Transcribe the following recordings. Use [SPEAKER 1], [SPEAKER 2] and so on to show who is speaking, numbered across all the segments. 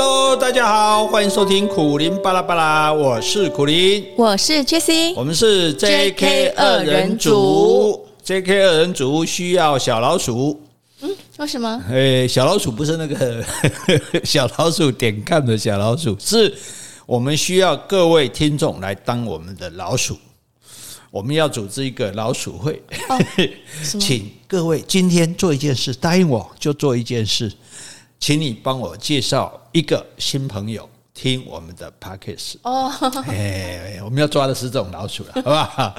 [SPEAKER 1] Hello，大家好，欢迎收听苦林巴拉巴拉，我是苦林，
[SPEAKER 2] 我是 Jessie，
[SPEAKER 1] 我们是 JK 二人组，JK 二人组需要小老鼠，
[SPEAKER 2] 嗯，为什么？
[SPEAKER 1] 诶，小老鼠不是那个 小老鼠点看的小老鼠，是我们需要各位听众来当我们的老鼠，我们要组织一个老鼠会，哦、请各位今天做一件事，答应我就做一件事。请你帮我介绍一个新朋友听我们的 Podcast 哦，哎，我们要抓的是这种老鼠了，好不好？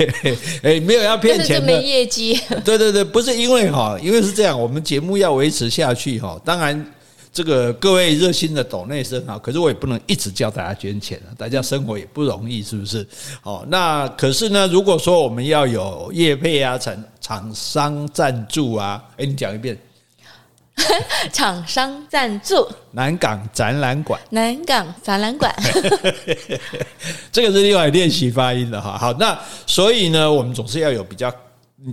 [SPEAKER 1] 哎，没有要骗钱的，
[SPEAKER 2] 没业绩。
[SPEAKER 1] 对对对，不是因为哈，因为是这样，我们节目要维持下去哈。当然，这个各位热心的抖内是很好，可是我也不能一直叫大家捐钱啊，大家生活也不容易，是不是？哦，那可是呢，如果说我们要有业配啊，厂厂商赞助啊，哎，你讲一遍。
[SPEAKER 2] 厂商赞助
[SPEAKER 1] 南港展览馆，
[SPEAKER 2] 南港展览馆，
[SPEAKER 1] 这个是另外练习发音的哈。好，那所以呢，我们总是要有比较。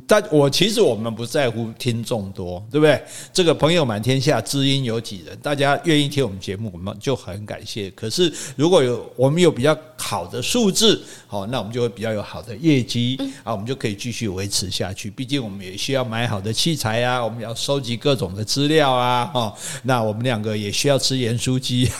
[SPEAKER 1] 但我其实我们不在乎听众多，对不对？这个朋友满天下，知音有几人？大家愿意听我们节目，我们就很感谢。可是如果有我们有比较好的数字，好，那我们就会比较有好的业绩啊，我们就可以继续维持下去。毕竟我们也需要买好的器材啊，我们要收集各种的资料啊，哦，那我们两个也需要吃盐酥鸡。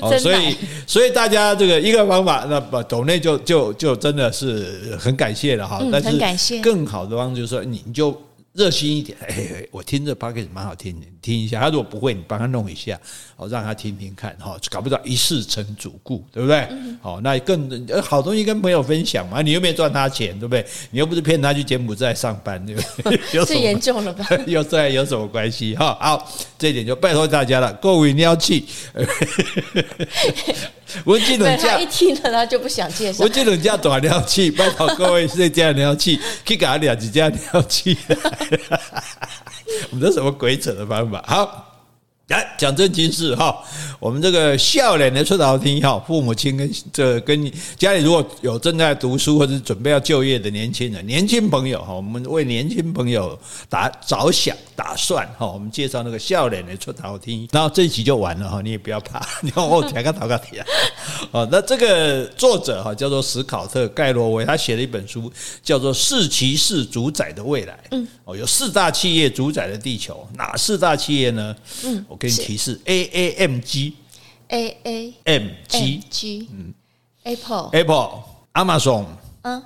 [SPEAKER 1] 哦，所以所以大家这个一个方法，那不抖内就就就真的是很感谢。谢了哈，但是更好的方式就是说，你就热心一点。哎，我听这 podcast 蛮好听的，你听一下。他如果不会，你帮他弄一下，好让他听听看哈。搞不到一世成主顾，对不对？好，那更好东西跟朋友分享嘛。你又没有赚他钱，对不对？你又不是骗他去柬埔寨上班，对不对？
[SPEAKER 2] 最严重了吧？
[SPEAKER 1] 又这有什么关系？哈，好，这一点就拜托大家了。各位你要去。我记得
[SPEAKER 2] 他一听了，他就不想介绍。
[SPEAKER 1] 我记得人家多少尿气，拜托各位是这样尿气，可以给他两几家尿气。我们这什么鬼扯的方法？好。来讲正经事哈，我们这个笑脸的出头天哈，父母亲跟这跟你家里如果有正在读书或者准备要就业的年轻人、年轻朋友哈，我们为年轻朋友打着想打算哈，我们介绍那个笑脸的出头天，然后这一集就完了哈，你也不要怕，你看我讲个讨个题啊，哦，那这个作者哈叫做史考特盖洛维，他写了一本书叫做《四骑士主宰的未来》，嗯，哦，有四大企业主宰的地球，哪四大企业呢？嗯。给你提示，A A M G，A A M G
[SPEAKER 2] G，嗯
[SPEAKER 1] ，Apple，Apple，Amazon，嗯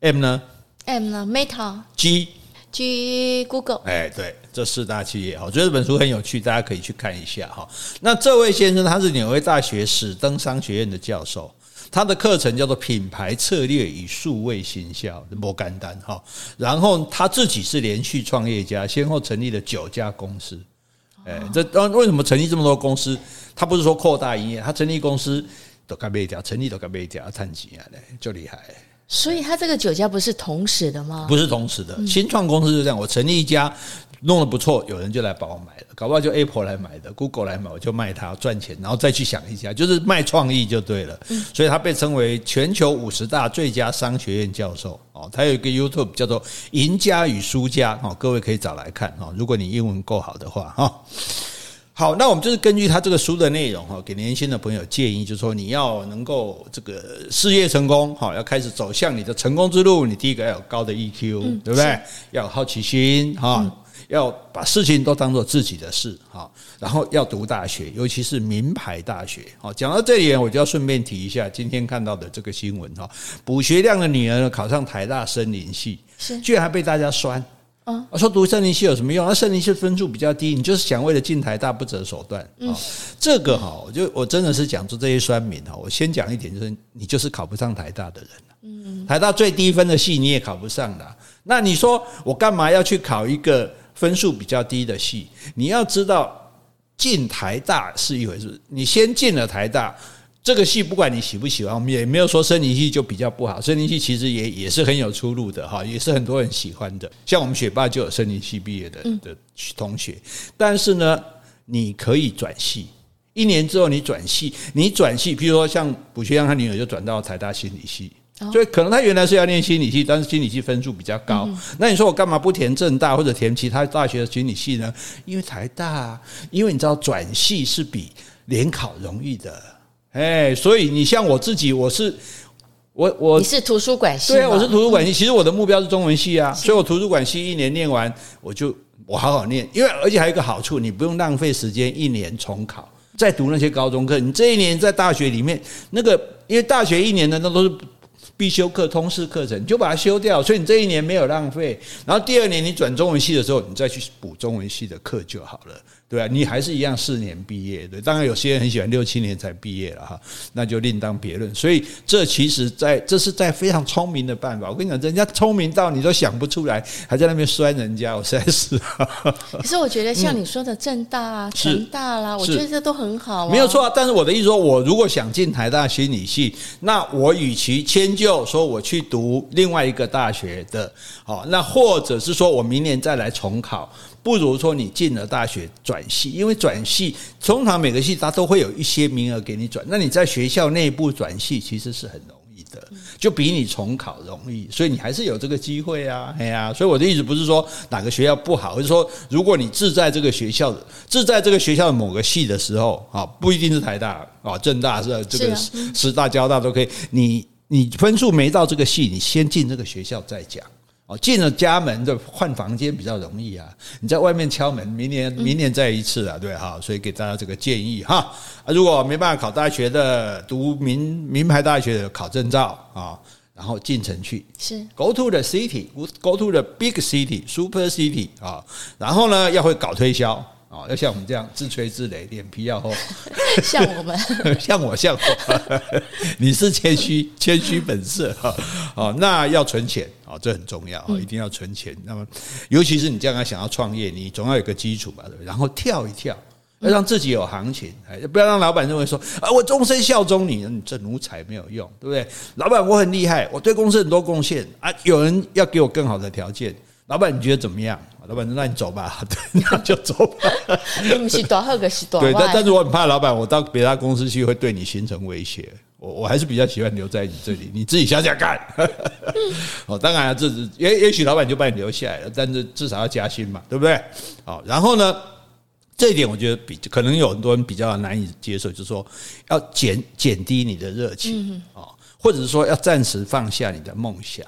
[SPEAKER 1] ，M 呢
[SPEAKER 2] ？M 呢
[SPEAKER 1] ？Meta，G
[SPEAKER 2] G Google，
[SPEAKER 1] 哎，对，这四大企业哈，我觉得这本书很有趣，大家可以去看一下哈。那这位先生他是纽约大学史登商学院的教授，他的课程叫做品牌策略与数位行销，摩干丹哈。然后他自己是连续创业家，先后成立了九家公司。哎，这当为什么成立这么多公司？他不是说扩大营业，他成立公司都干别家，成立都干别家，赚钱啊，就厉害。
[SPEAKER 2] 所以他这个九家不是同时的吗？
[SPEAKER 1] 不是同时的，新创公司就这样，我成立一家。弄得不错，有人就来帮我买了，搞不好就 Apple 来买的，Google 来买，我就卖它赚钱，然后再去想一下，就是卖创意就对了。所以他被称为全球五十大最佳商学院教授哦。他有一个 YouTube 叫做《赢家与输家》哦，各位可以找来看哦。如果你英文够好的话哈。好，那我们就是根据他这个书的内容哈，给年轻的朋友建议，就是说你要能够这个事业成功哈，要开始走向你的成功之路，你第一个要有高的 EQ，对不对？要有好奇心哈。要把事情都当做自己的事哈，然后要读大学，尤其是名牌大学。好，讲到这里，我就要顺便提一下今天看到的这个新闻哈，卜学亮的女儿考上台大森林系，是居然还被大家酸。嗯，我说读森林系有什么用？那森林系分数比较低，你就是想为了进台大不择手段。嗯，这个哈，我就我真的是讲出这些酸民哈。我先讲一点，就是你就是考不上台大的人。嗯，台大最低分的系你也考不上的，那你说我干嘛要去考一个？分数比较低的系，你要知道进台大是一回事。你先进了台大这个系，不管你喜不喜欢，我们也没有说森林系就比较不好。森林系其实也也是很有出路的哈，也是很多人喜欢的。像我们学霸就有森林系毕业的的同学，但是呢，你可以转系，一年之后你转系，你转系，譬如说像卜学亮他女儿就转到台大心理系。所以可能他原来是要念心理系，但是心理系分数比较高。那你说我干嘛不填政大或者填其他大学的心理系呢？因为台大，因为你知道转系是比联考容易的，哎，所以你像我自己，我是我我
[SPEAKER 2] 你是图书馆系，
[SPEAKER 1] 对啊，我是图书馆系。其实我的目标是中文系啊，所以我图书馆系一年念完，我就我好好念，因为而且还有一个好处，你不用浪费时间一年重考，再读那些高中课。你这一年在大学里面那个，因为大学一年的那都是。必修课、通识课程，你就把它修掉，所以你这一年没有浪费。然后第二年你转中文系的时候，你再去补中文系的课就好了。对啊，你还是一样四年毕业。对，当然有些人很喜欢六七年才毕业了哈，那就另当别论。所以这其实在这是在非常聪明的办法。我跟你讲，人家聪明到你都想不出来，还在那边酸人家，我实在是。
[SPEAKER 2] 可是我觉得像你说的正大啊、成大啦，我觉得这都很好。
[SPEAKER 1] 没有错啊，但是我的意思说，我如果想进台大心理系，那我与其迁就说我去读另外一个大学的，好，那或者是说我明年再来重考。不如说你进了大学转系，因为转系通常每个系它都会有一些名额给你转，那你在学校内部转系其实是很容易的，就比你重考容易，所以你还是有这个机会啊，哎呀，所以我的意思不是说哪个学校不好，而是说如果你志在这个学校的志在这个学校的某个系的时候啊，不一定是台大啊，政大是这个师大、交大都可以，你你分数没到这个系，你先进这个学校再讲。进了家门就换房间比较容易啊！你在外面敲门，明年明年再一次啊，对哈，所以给大家这个建议哈。啊，如果没办法考大学的，读名名牌大学的考证照啊，然后进城去是 go to the city，go to the big city，super city 啊，然后呢要会搞推销。哦，要像我们这样自吹自擂，脸皮要厚。
[SPEAKER 2] 像我们，
[SPEAKER 1] 像我，像我，你是谦虚，谦虚本色哈。哦，那要存钱哦，这很重要啊，一定要存钱。那么，尤其是你将来想要创业，你总要有个基础吧，对不对？然后跳一跳，要让自己有行情，哎，不要让老板认为说啊，我终身效忠你，你这奴才没有用，对不对？老板，我很厉害，我对公司很多贡献啊，有人要给我更好的条件，老板，你觉得怎么样？老板，那你走吧，那就走吧。
[SPEAKER 2] 你是多好个是多
[SPEAKER 1] 对，但但是我很怕老板，我到别家公司去会对你形成威胁。我我还是比较喜欢留在你这里，你自己想想看。哦，当然了，这是也也许老板就把你留下来了，但是至少要加薪嘛，对不对？好，然后呢，这一点我觉得比可能有很多人比较难以接受，就是说要减减低你的热情啊，或者是说要暂时放下你的梦想，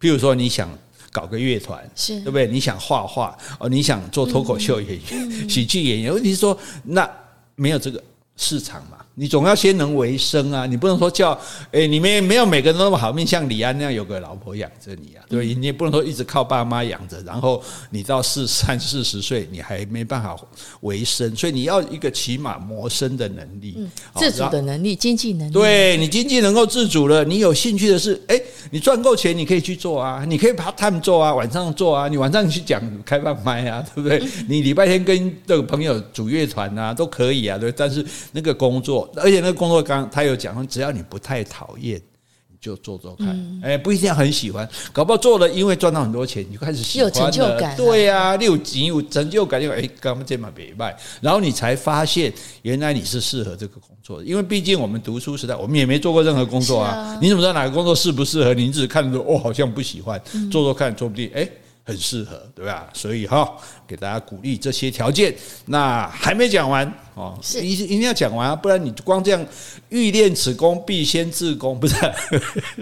[SPEAKER 1] 譬如说你想。搞个乐团，是对不对？你想画画哦，你想做脱口秀演员、喜剧演员，问题是说那没有这个市场嘛。你总要先能为生啊！你不能说叫诶，你们没有每个人都那么好命，像李安那样有个老婆养着你啊，对？你也不能说一直靠爸妈养着，然后你到四三四十岁你还没办法为生，所以你要一个起码谋生的能力，
[SPEAKER 2] 自主的能力、经济能力。
[SPEAKER 1] 对，你经济能够自主了，你有兴趣的是，诶，你赚够钱你可以去做啊，你可以 part time 做啊，晚上做啊，你晚上去讲开放麦啊，对不对？你礼拜天跟这个朋友组乐团啊，都可以啊，对。但是那个工作。而且那个工作刚他有讲，只要你不太讨厌，你就做做看。哎，不一定要很喜欢，搞不好做了，因为赚到很多钱，你就开始喜欢了。有成就感，对呀，你有钱有成就感，就哎，干嘛这么别卖？然后你才发现，原来你是适合这个工作的。因为毕竟我们读书时代，我们也没做过任何工作啊。你怎么知道哪个工作适不适合你？你只是看着哦，好像不喜欢，做做看，说不定哎。很适合，对吧？所以哈，给大家鼓励这些条件。那还没讲完哦，是一一定要讲完啊，不然你光这样欲练此功，必先自宫，不是？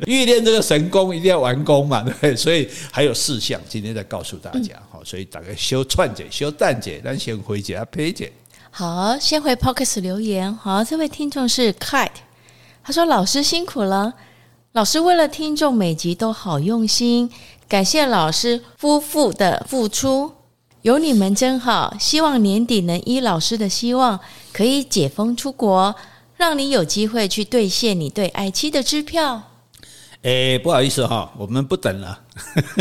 [SPEAKER 1] 欲练这个神功，一定要完工嘛，对 不对？所以还有四项，今天再告诉大家。好，所以大概修串解、修蛋解，咱先回解、啊，配解。
[SPEAKER 2] 好，先回 Podcast 留言。好，这位听众是 Kite，他说：“老师辛苦了，老师为了听众每集都好用心。”感谢老师夫妇的付出，有你们真好。希望年底能依老师的希望，可以解封出国，让你有机会去兑现你对爱妻的支票。
[SPEAKER 1] 诶，不好意思哈，我们不等了，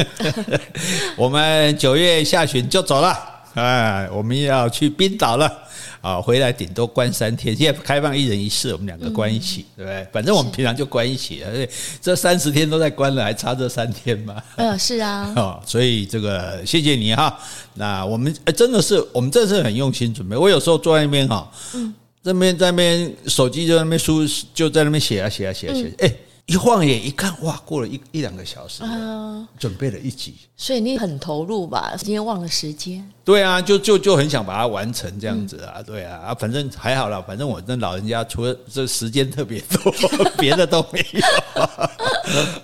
[SPEAKER 1] 我们九月下旬就走了。哎，我们要去冰岛了。啊，回来顶多关三天，现在开放一人一室，我们两个关一起，对不对？反正我们平常就关一起，而且这三十天都在关了，还差这三天吗？
[SPEAKER 2] 嗯，是啊。
[SPEAKER 1] 哦，所以这个谢谢你哈。那我们真的是，我们真的是很用心准备。我有时候坐在那边哈，嗯，这边在那边手机就在那边输就在那边写啊写啊写啊写，哎。一晃眼一看，哇，过了一一两个小时，
[SPEAKER 2] 啊，
[SPEAKER 1] 准备了一集，
[SPEAKER 2] 所以你很投入吧？今天忘了时间。
[SPEAKER 1] 对啊，就就就很想把它完成这样子啊，对啊，啊，反正还好啦，反正我那老人家除了这时间特别多，别的都没有，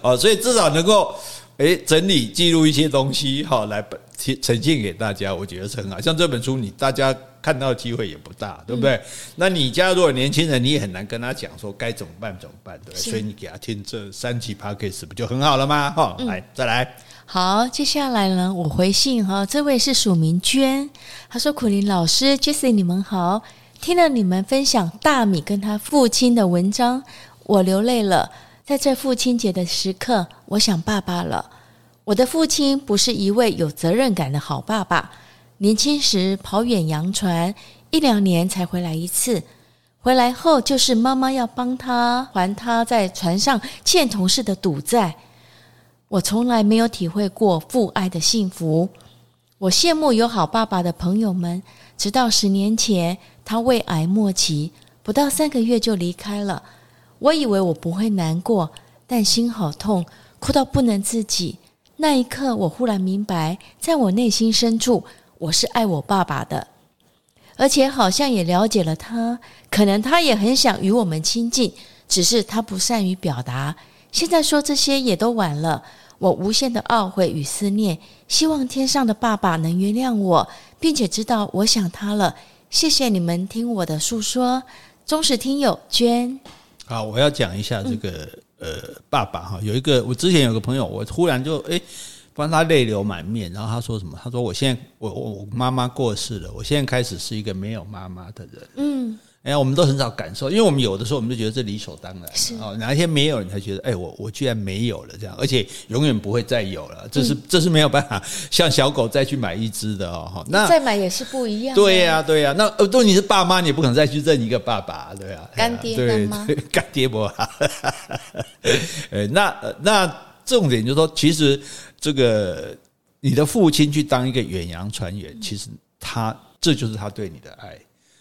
[SPEAKER 1] 哦，所以至少能够。哎，整理记录一些东西，好来呈呈现给大家，我觉得是很好。像这本书，你大家看到机会也不大，对不对？嗯、那你家如果年轻人，你也很难跟他讲说该怎么办怎么办，对不对？所以你给他听这三集 Podcast 不就很好了吗？哈、嗯，来再来。
[SPEAKER 2] 好，接下来呢，我回信哈，这位是署名娟，他说：“苦林老师，Jessie，你们好，听了你们分享大米跟他父亲的文章，我流泪了。”在这父亲节的时刻，我想爸爸了。我的父亲不是一位有责任感的好爸爸。年轻时跑远洋船，一两年才回来一次。回来后就是妈妈要帮他还他在船上欠同事的赌债。我从来没有体会过父爱的幸福。我羡慕有好爸爸的朋友们。直到十年前，他胃癌末期，不到三个月就离开了。我以为我不会难过，但心好痛，哭到不能自己。那一刻，我忽然明白，在我内心深处，我是爱我爸爸的，而且好像也了解了他。可能他也很想与我们亲近，只是他不善于表达。现在说这些也都晚了。我无限的懊悔与思念，希望天上的爸爸能原谅我，并且知道我想他了。谢谢你们听我的诉说，忠实听友娟。
[SPEAKER 1] 好，我要讲一下这个、嗯、呃，爸爸哈，有一个我之前有个朋友，我忽然就诶，帮他泪流满面，然后他说什么？他说我现在我我我妈妈过世了，我现在开始是一个没有妈妈的人。嗯。哎呀，我们都很少感受，因为我们有的时候我们就觉得这理所当然。是哦，哪一天没有，你才觉得，哎，我我居然没有了这样，而且永远不会再有了，这是、嗯、这是没有办法 像小狗再去买一只的哦。那
[SPEAKER 2] 再买也是不一样。
[SPEAKER 1] 对呀、啊，对呀、啊。那呃，如果你是爸妈，你也不可能再去认一个爸爸，对啊。
[SPEAKER 2] 干爹干妈，
[SPEAKER 1] 干爹不好。哎，那那重点就是说，其实这个你的父亲去当一个远洋船员，其实他这就是他对你的爱。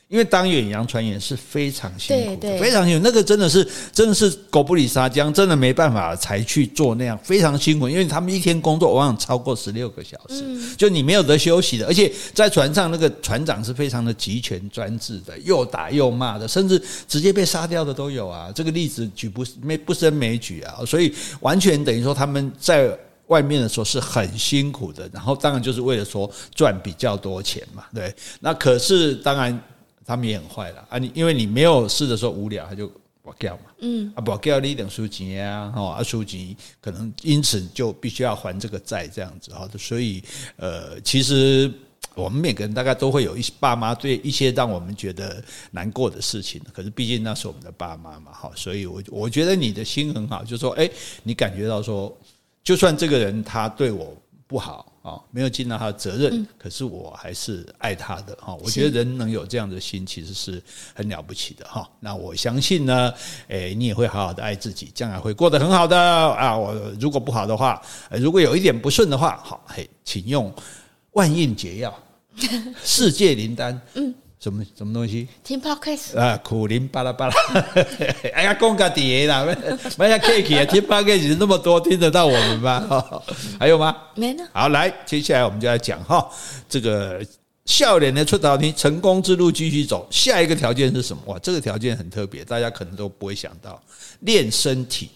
[SPEAKER 1] 因为当远洋船员是非常辛苦的，对对，非常辛苦。那个真的是，真的是狗不理沙浆，真的没办法才去做那样，非常辛苦。因为他们一天工作往往超过十六个小时，就你没有得休息的。而且在船上，那个船长是非常的集权专制的，又打又骂的，甚至直接被杀掉的都有啊。这个例子举不没不胜枚举啊。所以完全等于说他们在外面的时候是很辛苦的，然后当然就是为了说赚比较多钱嘛。对，那可是当然。他们也很坏了啊！你因为你没有事的时候无聊，他就不叫嘛，嗯啊，不叫你等书籍啊，哦啊书籍，可能因此就必须要还这个债，这样子哈。所以呃，其实我们每个人大概都会有一些爸妈对一些让我们觉得难过的事情，可是毕竟那是我们的爸妈嘛，哈。所以我我觉得你的心很好，就是说，哎，你感觉到说，就算这个人他对我不好。哦，没有尽到他的责任，嗯，可是我还是爱他的哈。我觉得人能有这样的心，其实是很了不起的哈。那我相信呢，诶，你也会好好的爱自己，将来会过得很好的啊。我如果不好的话，如果有一点不顺的话，好，嘿，请用万应解药，世界灵丹，嗯。什么什么东西？
[SPEAKER 2] 听 podcast
[SPEAKER 1] 啊，苦苓巴拉巴拉，哎呀，讲个底啦，买下 cake 啊，听 podcast 那么多，听得到我们吗？还有吗？
[SPEAKER 2] 没呢。
[SPEAKER 1] 好，来，接下来我们就来讲哈，这个笑脸的出道题，成功之路继续走。下一个条件是什么？哇，这个条件很特别，大家可能都不会想到，练身体。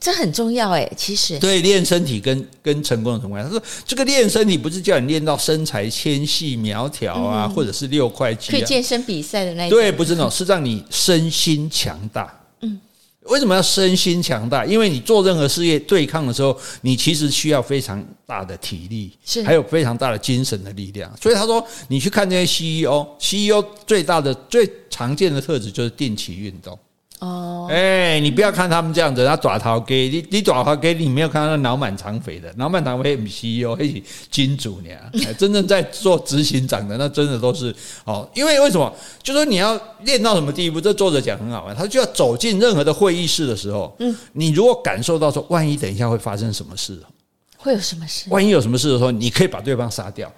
[SPEAKER 2] 这很重要哎，其实
[SPEAKER 1] 对练身体跟跟成功有什么关系？他说这个练身体不是叫你练到身材纤细苗条啊，或者是六块肌，
[SPEAKER 2] 去健身比赛的那种。
[SPEAKER 1] 对，不是那种，是让你身心强大。嗯，为什么要身心强大？因为你做任何事业对抗的时候，你其实需要非常大的体力，是还有非常大的精神的力量。所以他说，你去看那些 CEO，CEO 最大的最常见的特质就是定期运动。哦，哎，你不要看他们这样子，他爪头给你，你爪头给你，没有看到那脑满肠肥的，脑满肠肥 CEO，还是金主呢？真正在做执行长的，那真的都是哦。因为为什么？就说你要练到什么地步？这作者讲很好玩，他就要走进任何的会议室的时候，嗯，你如果感受到说，万一等一下会发生什么事，
[SPEAKER 2] 会有什么事？
[SPEAKER 1] 万一有什么事的时候，你可以把对方杀掉。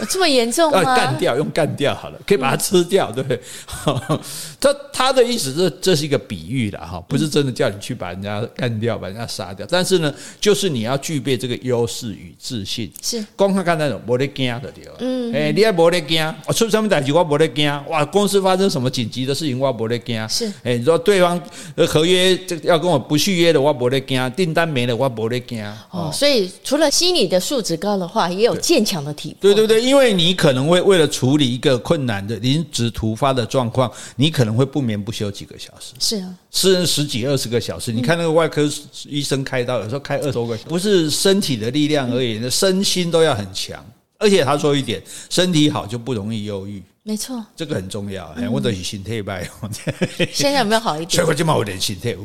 [SPEAKER 2] 这么严重吗？
[SPEAKER 1] 干掉，用干掉好了，可以把它吃掉，对不对？他他的意思是，这是一个比喻的哈，不是真的叫你去把人家干掉，把人家杀掉。但是呢，就是你要具备这个优势与自信。是，光看看那种没得惊的对吧？嗯，哎，你还没得惊，我出什么代志我没得惊。哇，公司发生什么紧急的事情我没得惊。是，哎，你说对方合约这要跟我不续约的我没得惊，订单没了我没得惊。
[SPEAKER 2] 哦，所以除了心理的素质高的话，也有坚强的体魄。
[SPEAKER 1] 对对对，因为你可能会为了处理一个困难的临时突发的状况，你可能会不眠不休几个小时。是啊，是十几二十个小时。你看那个外科医生开刀，有时候开二十多个小时，不是身体的力量而已，那身心都要很强。而且他说一点，身体好就不容易忧郁。没错，这个很重要。哎，我的心态败。
[SPEAKER 2] 现在有没有好一点？
[SPEAKER 1] 所以我就冒有点心态。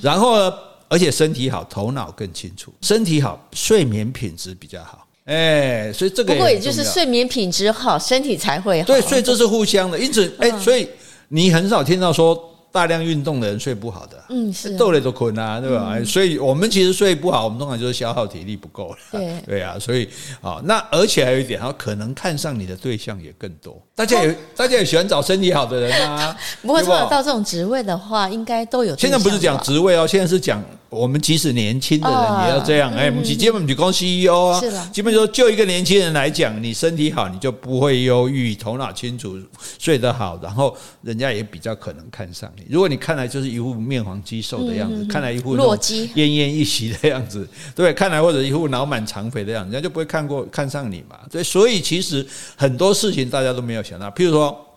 [SPEAKER 1] 然后呢，而且身体好，头脑更清楚。身体好，睡眠品质比较好。哎，所以这个
[SPEAKER 2] 不过也就是睡眠品质好，身体才会好。
[SPEAKER 1] 对，所以这是互相的。因此，哎，所以你很少听到说。大量运动的人睡不好的，嗯，是豆类都困啊，对吧？嗯、所以我们其实睡不好，我们通常就是消耗体力不够了。对对啊，所以啊，那而且还有一点，哈，可能看上你的对象也更多。大家也、哦、大家也喜欢找身体好的人啊。
[SPEAKER 2] 不过，到这种职位的话，应该都有。
[SPEAKER 1] 现在不是讲职位哦，现在是讲。我们即使年轻的人也要这样，哎，我们基本就讲 CEO 啊，基本说就一个年轻人来讲，你身体好，你就不会忧郁，头脑清楚，睡得好，然后人家也比较可能看上你。如果你看来就是一副面黄肌瘦的样子，看来一副
[SPEAKER 2] 弱鸡
[SPEAKER 1] 奄奄一息的样子，对，看来或者一副脑满肠肥的样子，人家就不会看过看上你嘛。对，所以其实很多事情大家都没有想到，譬如说。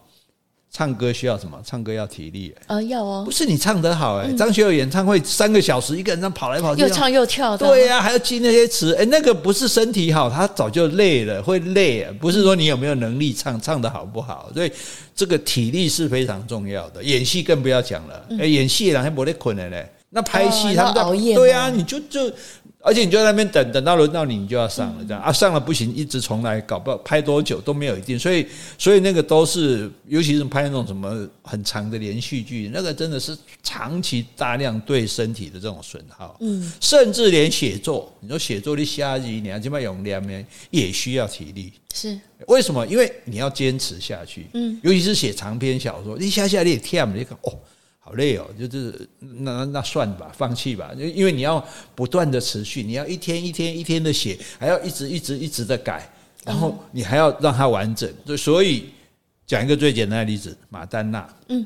[SPEAKER 1] 唱歌需要什么？唱歌要体力，欸，呃，要哦。不是你唱得好，哎，张学友演唱会三个小时，一个人这样跑来跑去，
[SPEAKER 2] 又唱又跳的。
[SPEAKER 1] 对呀，还要记那些词，哎，那个不是身体好，他早就累了，会累。不是说你有没有能力唱，唱得好不好？所以这个体力是非常重要的。演戏更不要讲了，哎，演戏人还没得困的嘞，那拍戏他们熬夜，对呀，你就就。而且你就在那边等，等到轮到你，你就要上了，这样。啊，上了不行，一直重来，搞不好拍多久都没有一定，所以，所以那个都是，尤其是拍那种什么很长的连续剧，那个真的是长期大量对身体的这种损耗，嗯，甚至连写作，你说写作的下集，你要这么用两面，也需要体力，是。为什么？因为你要坚持下去，嗯，尤其是写长篇小说，你下下你也跳，你看哦。好累哦，就是那那算吧，放弃吧，因为你要不断的持续，你要一天一天一天的写，还要一直一直一直的改，然后你还要让它完整。所以讲一个最简单的例子，马丹娜，嗯，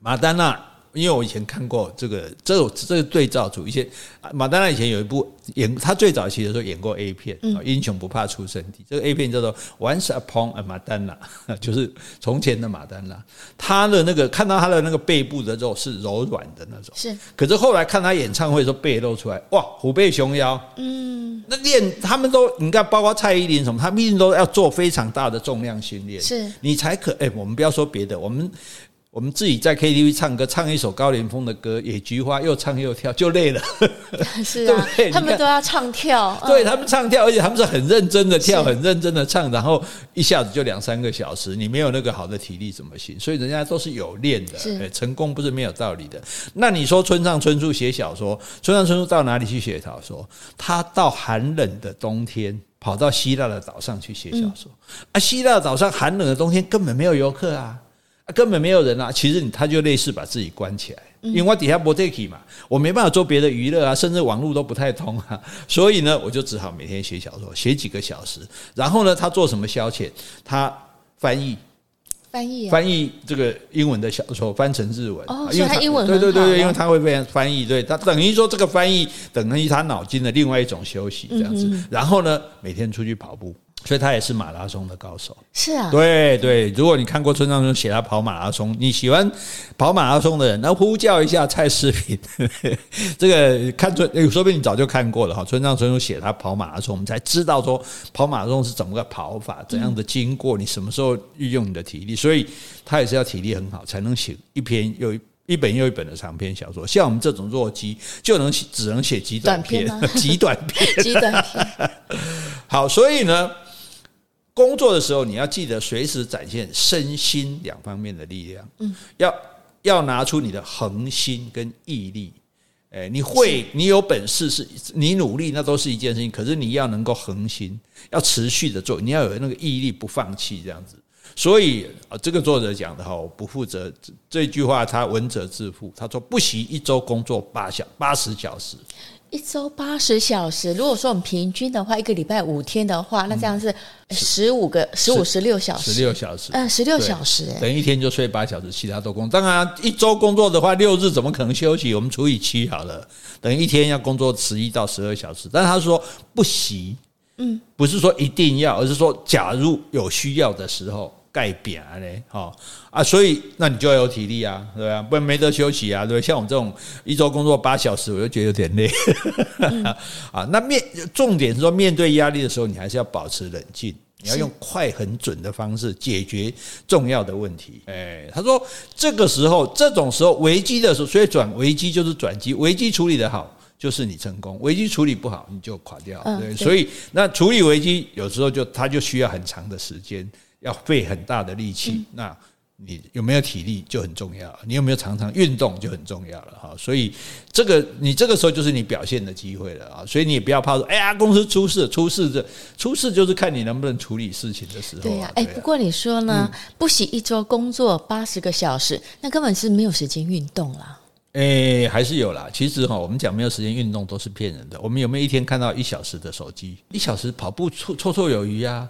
[SPEAKER 1] 马丹娜。因为我以前看过这个，这个这个对照组，一些马丹娜以前有一部演，他最早期的时候演过 A 片，《英雄不怕出身体》。这个 A 片叫做《Once Upon a Madonna》，就是从前的马丹娜。他的那个看到他的那个背部的肉是柔软的那种，是。可是后来看他演唱会的时候，背露出来，哇，虎背熊腰。嗯，那练他们都，你看，包括蔡依林什么，他们一定都要做非常大的重量训练，是你才可。哎，我们不要说别的，我们。我们自己在 KTV 唱歌，唱一首高凌风的歌《野菊花》，又唱又跳，就累了。
[SPEAKER 2] 是啊，对对 他们都要唱跳，
[SPEAKER 1] 对他们唱跳，而且他们是很认真的跳，很认真的唱，然后一下子就两三个小时，你没有那个好的体力怎么行？所以人家都是有练的，是成功不是没有道理的。那你说村上春树写小说，村上春树到哪里去写小说？他到寒冷的冬天，跑到希腊的岛上去写小说。啊，希腊岛上寒冷的冬天根本没有游客啊。根本没有人啊！其实他就类似把自己关起来，因为我底下不得起嘛，我没办法做别的娱乐啊，甚至网络都不太通啊，所以呢，我就只好每天写小说，写几个小时。然后呢，他做什么消遣？他翻译，翻译，翻译这个英文的小说，翻成日文。
[SPEAKER 2] 哦，因为他英文
[SPEAKER 1] 对对对对，因为他会被翻译，对他等于说这个翻译等于他脑筋的另外一种休息这样子。然后呢，每天出去跑步。所以他也是马拉松的高手，
[SPEAKER 2] 是啊，对
[SPEAKER 1] 对。如果你看过村上春写他跑马拉松，你喜欢跑马拉松的人，那呼叫一下蔡世平。这个看村，说不定你早就看过了哈。村上春树写他跑马拉松，我们才知道说跑马拉松是怎么个跑法，怎样的经过，你什么时候运用你的体力。所以他也是要体力很好，才能写一篇又一一本又一本的长篇小说。像我们这种弱鸡，就能写只能写 极短篇，极短篇，极短篇。好，所以呢。工作的时候，你要记得随时展现身心两方面的力量。嗯，要要拿出你的恒心跟毅力。哎，你会，你有本事是，你努力那都是一件事情。可是你要能够恒心，要持续的做，你要有那个毅力，不放弃这样子。所以啊，这个作者讲的哈，我不负责这句话，他文者自负。他说不惜一周工作八小八十小时。
[SPEAKER 2] 一周八十小时，如果说我们平均的话，一个礼拜五天的话，那这样是十五个十五十六小时，
[SPEAKER 1] 十六小时，
[SPEAKER 2] 嗯，十六小时，
[SPEAKER 1] 等于一天就睡八小时，其他都工作。当然，一周工作的话，六日怎么可能休息？我们除以七好了，等于一天要工作十一到十二小时。但是他说不行，嗯，不是说一定要，而是说假如有需要的时候。盖扁嘞，哈啊，所以那你就要有体力啊，对吧？不然没得休息啊，对。像我们这种一周工作八小时，我就觉得有点累。啊，那面重点是说，面对压力的时候，你还是要保持冷静，你要用快很准的方式解决重要的问题。哎，他说这个时候，这种时候危机的时候，所以转危机就是转机，危机处理得好就是你成功，危机处理不好你就垮掉。对，所以那处理危机有时候就它就需要很长的时间。要费很大的力气，那你有没有体力就很重要，你有没有常常运动就很重要了哈。所以这个你这个时候就是你表现的机会了啊。所以你也不要怕说，哎呀，公司出事，出事这出事就是看你能不能处理事情的时候。
[SPEAKER 2] 对呀，哎，不过你说呢，不惜一周工作八十个小时，那根本是没有时间运动啦。
[SPEAKER 1] 哎，还是有啦。其实哈，我们讲没有时间运动都是骗人的。我们有没有一天看到一小时的手机？一小时跑步绰绰绰有余啊。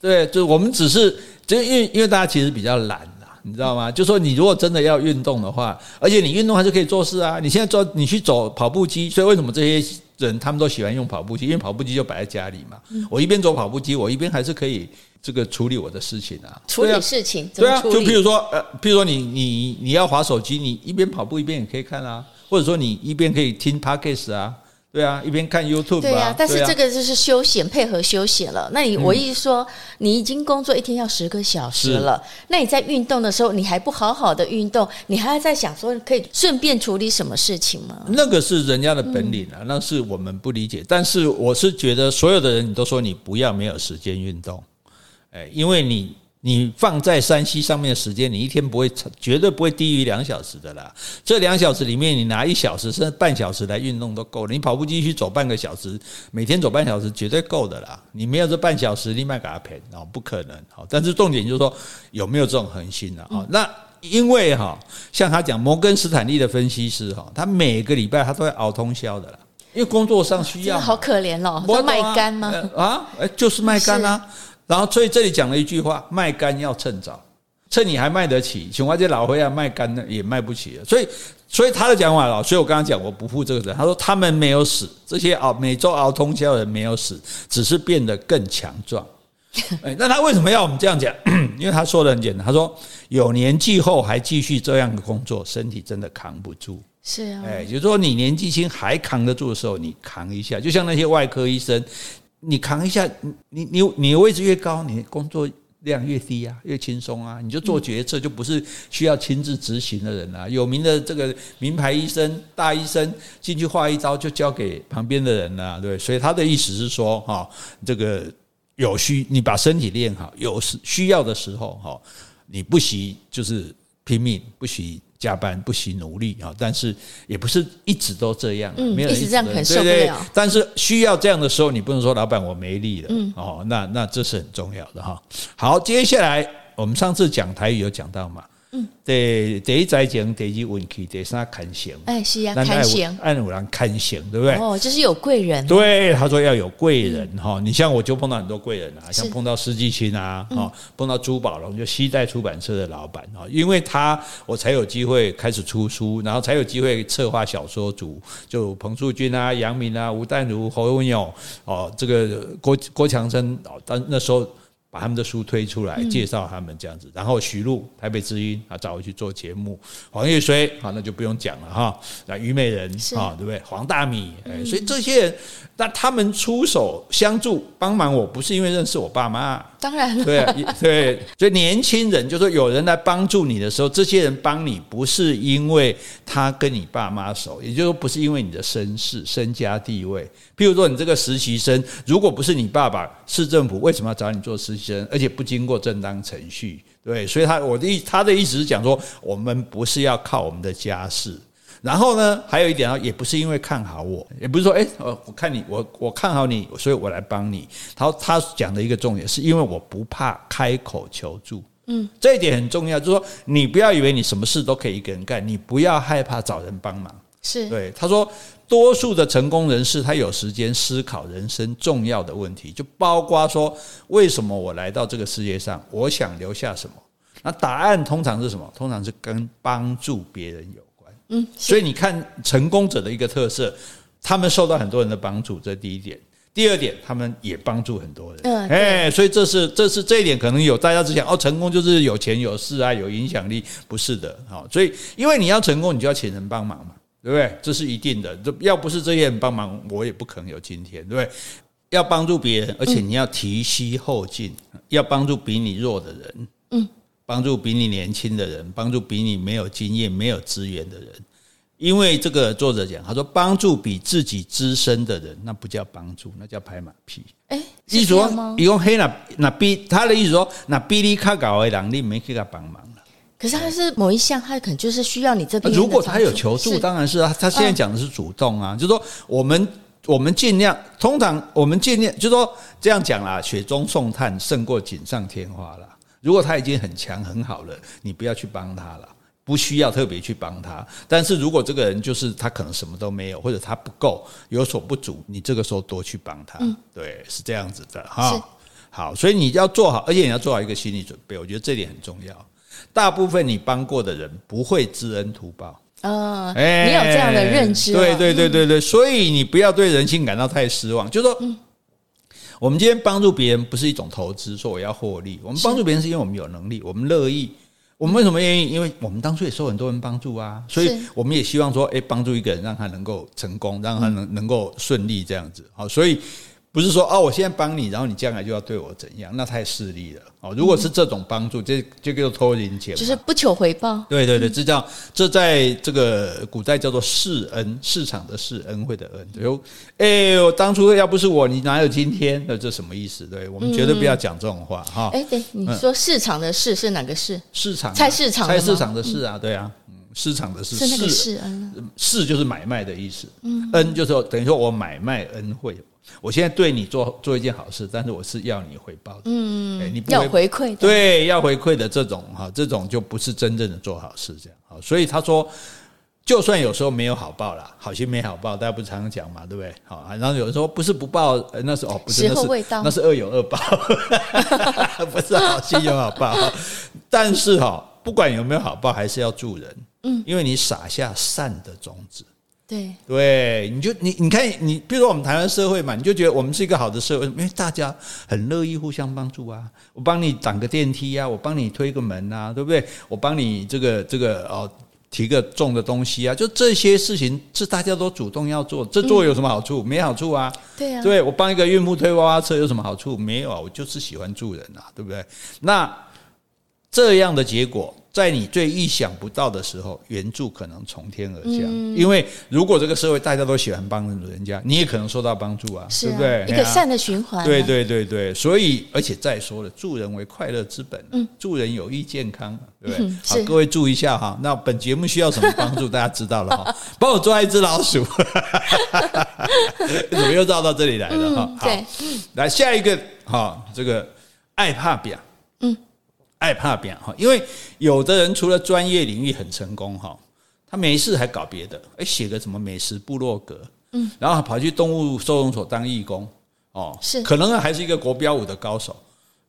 [SPEAKER 1] 对，就我们只是，就因为因为大家其实比较懒啦，你知道吗？就说你如果真的要运动的话，而且你运动还是可以做事啊。你现在做，你去走跑步机，所以为什么这些人他们都喜欢用跑步机？因为跑步机就摆在家里嘛。我一边走跑步机，我一边还是可以这个处理我的事情啊。
[SPEAKER 2] 处理事情，
[SPEAKER 1] 对啊，就譬如说，呃，譬如说你你你要划手机，你一边跑步一边也可以看啊，或者说你一边可以听 Podcast 啊。对啊，一边看 YouTube。
[SPEAKER 2] 对啊，但是这个就是休闲配合休闲了。那你我意思说，你已经工作一天要十个小时了，那你在运动的时候，你还不好好的运动，你还要在想说可以顺便处理什么事情吗？
[SPEAKER 1] 那个是人家的本领啊，那是我们不理解。但是我是觉得，所有的人你都说你不要没有时间运动，哎，因为你。你放在山西上面的时间，你一天不会绝对不会低于两小时的啦。这两小时里面，你拿一小时甚至半小时来运动都够了。你跑步机去走半个小时，每天走半小时绝对够的啦。你没有这半小时，你卖给他赔哦，不可能。好，但是重点就是说有没有这种恒心了啊？那因为哈，像他讲摩根斯坦利的分析师哈，他每个礼拜他都会熬通宵的啦，因为工作上需要。
[SPEAKER 2] 好可怜哦，不卖肝吗？
[SPEAKER 1] 啊，哎，就是卖肝啊。然后，所以这里讲了一句话：卖肝要趁早，趁你还卖得起。请问这老灰啊，卖肝呢也卖不起了。所以，所以他的讲法了。所以我刚刚讲，我不负这个责。他说他们没有死，这些熬每周熬通宵的人没有死，只是变得更强壮。哎，那他为什么要我们这样讲？因为他说的很简单，他说有年纪后还继续这样的工作，身体真的扛不住。
[SPEAKER 2] 是啊，
[SPEAKER 1] 哎，就是说你年纪轻还扛得住的时候，你扛一下，就像那些外科医生。你扛一下，你你你位置越高，你工作量越低啊，越轻松啊，你就做决策就不是需要亲自执行的人啊。有名的这个名牌医生、大医生进去画一刀就交给旁边的人了，对。所以他的意思是说，哈，这个有需你把身体练好，有时需要的时候，哈，你不惜就是拼命，不惜。加班不惜努力啊，但是也不是一直都这样，
[SPEAKER 2] 嗯，
[SPEAKER 1] 没有
[SPEAKER 2] 一直这样很受不了。对对，
[SPEAKER 1] 但是需要这样的时候，你不能说老板我没力了，嗯，哦，那那这是很重要的哈。好，接下来我们上次讲台语有讲到嘛。嗯，对，第一在讲，第二运气，第三看行。
[SPEAKER 2] 哎，是啊，看相，
[SPEAKER 1] 按有人看相，对不对？
[SPEAKER 2] 哦，就是有贵人。
[SPEAKER 1] 对，他说要有贵人哈。你像我就碰到很多贵人啊，像碰到施季青啊，哈，碰到朱宝龙，就西代出版社的老板啊，因为他我才有机会开始出书，然后才有机会策划小说组，就彭树军啊、杨明啊、吴淡如、侯文勇哦，这个郭郭强生哦，但那时候。把他们的书推出来，介绍他们这样子，然后徐璐台北之音啊找我去做节目，黄玉水啊那就不用讲了哈，那虞美人啊对不对？黄大米哎，所以这些人，那他们出手相助帮忙，我不是因为认识我爸妈。
[SPEAKER 2] 当然了，
[SPEAKER 1] 对对，所以年轻人就说有人来帮助你的时候，这些人帮你不是因为他跟你爸妈熟，也就是说不是因为你的身世、身家地位。譬如说你这个实习生，如果不是你爸爸，市政府为什么要找你做实而且不经过正当程序？对，所以他我的意他的意思是讲说，我们不是要靠我们的家世。然后呢，还有一点啊，也不是因为看好我，也不是说，哎，我看你，我我看好你，所以我来帮你。他他讲的一个重点，是因为我不怕开口求助。嗯，这一点很重要，就是说，你不要以为你什么事都可以一个人干，你不要害怕找人帮忙。
[SPEAKER 2] 是
[SPEAKER 1] 对，他说，多数的成功人士，他有时间思考人生重要的问题，就包括说，为什么我来到这个世界上，我想留下什么？那答案通常是什么？通常是跟帮助别人有关。嗯，所以你看，成功者的一个特色，他们受到很多人的帮助，这是第一点。第二点，他们也帮助很多人。嗯，哎，所以这是这是这一点，可能有大家只想哦，成功就是有钱有势啊，有影响力，不是的。好，所以因为你要成功，你就要请人帮忙嘛。对不对？这是一定的。这要不是这些人帮忙，我也不可能有今天，对不对？要帮助别人，而且你要提携后进，嗯、要帮助比你弱的人，嗯，帮助比你年轻的人，帮助比你没有经验、没有资源的人。因为这个作者讲，他说帮助比自己资深的人，那不叫帮助，那叫拍马屁。哎，意思说，一共黑那那比他的意思说，那比你卡高的人，你没给他帮忙。
[SPEAKER 2] 可是他是某一项，他可能就是需要你这边。
[SPEAKER 1] 如果他有求助，当然是啊。他现在讲的是主动啊，就是说我们我们尽量，通常我们尽量，就是说这样讲啦，雪中送炭胜过锦上添花啦。如果他已经很强很好了，你不要去帮他了，不需要特别去帮他。但是如果这个人就是他可能什么都没有，或者他不够有所不足，你这个时候多去帮他。对，是这样子的哈。好，所以你要做好，而且你要做好一个心理准备，我觉得这点很重要。大部分你帮过的人不会知恩图报
[SPEAKER 2] 啊，你有这样的认知？
[SPEAKER 1] 对对对对对，所以你不要对人性感到太失望。就是说，我们今天帮助别人不是一种投资，说我要获利。我们帮助别人是因为我们有能力，我们乐意。我们为什么愿意？因为我们当初也受很多人帮助啊，所以我们也希望说，哎，帮助一个人，让他能够成功，让他能能够顺利这样子。好，所以。不是说哦，我现在帮你，然后你将来就要对我怎样？那太势利了哦。如果是这种帮助，这就叫做偷人钱，
[SPEAKER 2] 就是不求回报。
[SPEAKER 1] 对对对，这叫这在这个古代叫做市恩，市场的市，恩惠的恩。有哎，我当初要不是我，你哪有今天？那这什么意思？对，我们绝对不要讲这种话哈。
[SPEAKER 2] 哎，对，你说市场的市是哪个市？
[SPEAKER 1] 市场
[SPEAKER 2] 菜市场
[SPEAKER 1] 菜市场的市啊，对啊，嗯，市场的市
[SPEAKER 2] 是那个市恩，
[SPEAKER 1] 市就是买卖的意思。嗯，恩就是说等于说我买卖恩惠。我现在对你做做一件好事，但是我是要你回报的，
[SPEAKER 2] 嗯，你不要回馈，
[SPEAKER 1] 对，要回馈的这种哈，这种就不是真正的做好事，这样啊，所以他说，就算有时候没有好报啦，好心没好报，大家不常常讲嘛，对不对？好，然后有人说不是不报，那是哦，不是，那是那是恶有恶报，不是好心有好报，但是哈，不管有没有好报，还是要助人，嗯，因为你撒下善的种子。
[SPEAKER 2] 对
[SPEAKER 1] 对，你就你你看你，比如说我们台湾社会嘛，你就觉得我们是一个好的社会，因为大家很乐意互相帮助啊。我帮你挡个电梯啊，我帮你推个门啊，对不对？我帮你这个这个哦提个重的东西啊，就这些事情是大家都主动要做，这做有什么好处？没好处啊。
[SPEAKER 2] 对啊，
[SPEAKER 1] 对，我帮一个孕妇推娃娃车有什么好处？没有啊，我就是喜欢助人啊，对不对？那这样的结果。在你最意想不到的时候，援助可能从天而降。因为如果这个社会大家都喜欢帮助人家，你也可能受到帮助啊，对不对？
[SPEAKER 2] 一个善的循环。
[SPEAKER 1] 对对对对，所以而且再说了，助人为快乐之本，助人有益健康，对不对？好，各位注意一下哈。那本节目需要什么帮助？大家知道了哈。帮我抓一只老鼠，怎么又绕到这里来了哈？好，来下一个哈，这个爱怕表。爱怕表哈，因为有的人除了专业领域很成功哈，他没事还搞别的，哎，写个什么美食部落格，嗯，然后跑去动物收容所当义工，哦，是，可能还是一个国标舞的高手。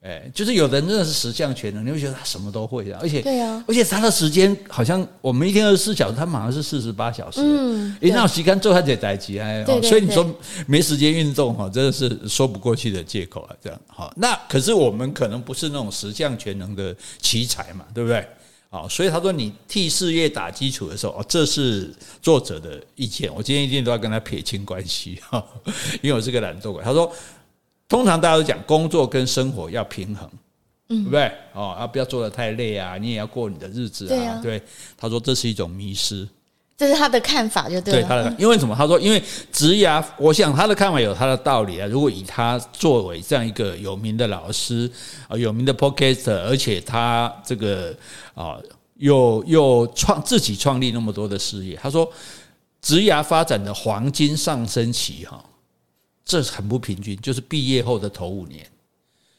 [SPEAKER 1] 哎，就是有的人真的是十项全能，你会觉得他什么都会的，而且，对啊，而且他的时间好像我们一天二十四小时，他马上是四十八小时，嗯，一那时间做他得待机哎，所以你说没时间运动哈，真的是说不过去的借口啊，这样好，那可是我们可能不是那种十项全能的奇才嘛，对不对？好，所以他说你替事业打基础的时候，哦，这是作者的意见，我今天一定都要跟他撇清关系哈，因为我是个懒惰鬼，他说。通常大家都讲工作跟生活要平衡，嗯对不对？哦，啊，不要做得太累啊，你也要过你的日子啊。对，他说这是一种迷失，
[SPEAKER 2] 这是他的看法，就对了。
[SPEAKER 1] 对他的，因为什么？他说，因为职涯，我想他的看法有他的道理啊。如果以他作为这样一个有名的老师啊，有名的 podcaster，而且他这个啊。又又创自己创立那么多的事业，他说，职涯发展的黄金上升期哈，这很不平均，就是毕业后的头五年。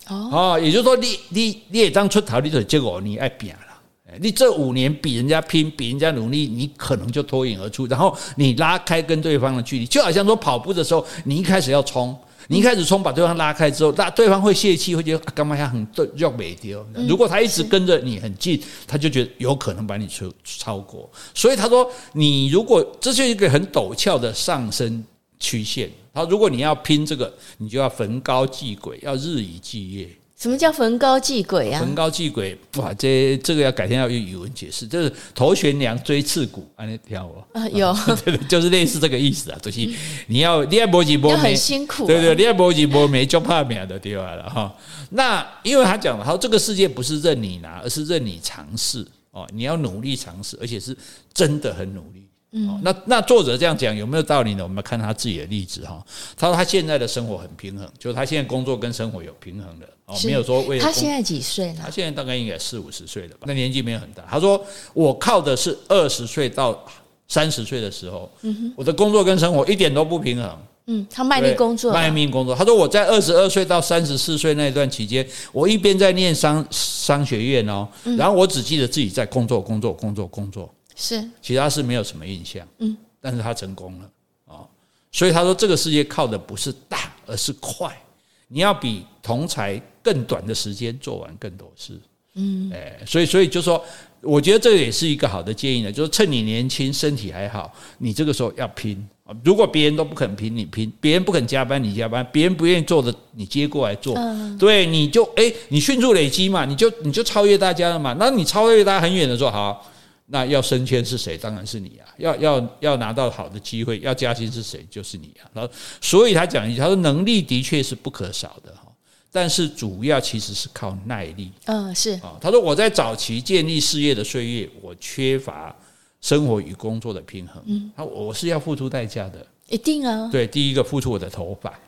[SPEAKER 1] 哦，也就是说你，你你你也当出头，你就结果你爱拼了。你这五年比人家拼，比人家努力，你可能就脱颖而出。然后你拉开跟对方的距离，就好像说跑步的时候，你一开始要冲，你一开始冲把对方拉开之后，那对方会泄气，会觉得干嘛要很弱没丢。如果他一直跟着你很近，他就觉得有可能把你超超过。所以他说，你如果这就是一个很陡峭的上升曲线。他如果你要拼这个，你就要逢高继轨，要日以继夜。
[SPEAKER 2] 什么叫逢高继轨啊？
[SPEAKER 1] 焚高继轨，哇，这这个要改天要用语文解释，就是头悬梁锥刺股，啊，你听我
[SPEAKER 2] 啊，有，
[SPEAKER 1] 对对，就是类似这个意思啊，就是你要你要搏几搏，
[SPEAKER 2] 很辛苦，
[SPEAKER 1] 对对，你要搏几搏没就怕命的地方了哈。那因为他讲了，他说这个世界不是任你拿，而是任你尝试哦，你要努力尝试，而且是真的很努力。嗯，那那作者这样讲有没有道理呢？我们看他自己的例子哈。他说他现在的生活很平衡，就是他现在工作跟生活有平衡的哦，没有说为了。
[SPEAKER 2] 他现在几岁了？
[SPEAKER 1] 他现在大概应该四五十岁了吧？那年纪没有很大。他说我靠的是二十岁到三十岁的时候，我的工作跟生活一点都不平衡。
[SPEAKER 2] 嗯，他卖力工作，
[SPEAKER 1] 卖命工作。他说我在二十二岁到三十四岁那段期间，我一边在念商商学院哦，然后我只记得自己在工作，工作，工作，工作。
[SPEAKER 2] 是，
[SPEAKER 1] 其他是没有什么印象，嗯，但是他成功了啊，所以他说这个世界靠的不是大，而是快，你要比同才更短的时间做完更多事，嗯，哎，所以所以就说，我觉得这个也是一个好的建议呢，就是趁你年轻，身体还好，你这个时候要拼。啊，如果别人都不肯拼，你拼，别人不肯加班，你加班，别人不愿意做的，你接过来做，对，你就哎，你迅速累积嘛，你就你就超越大家了嘛，那你超越大家很远的时候，好。那要升迁是谁？当然是你啊！要要要拿到好的机会，要加薪是谁？就是你啊！然后，所以他讲一句，他说能力的确是不可少的哈，但是主要其实是靠耐力。嗯，是啊。他说我在早期建立事业的岁月，我缺乏生活与工作的平衡。嗯，他我是要付出代价的，
[SPEAKER 2] 一定啊。
[SPEAKER 1] 对，第一个付出我的头发。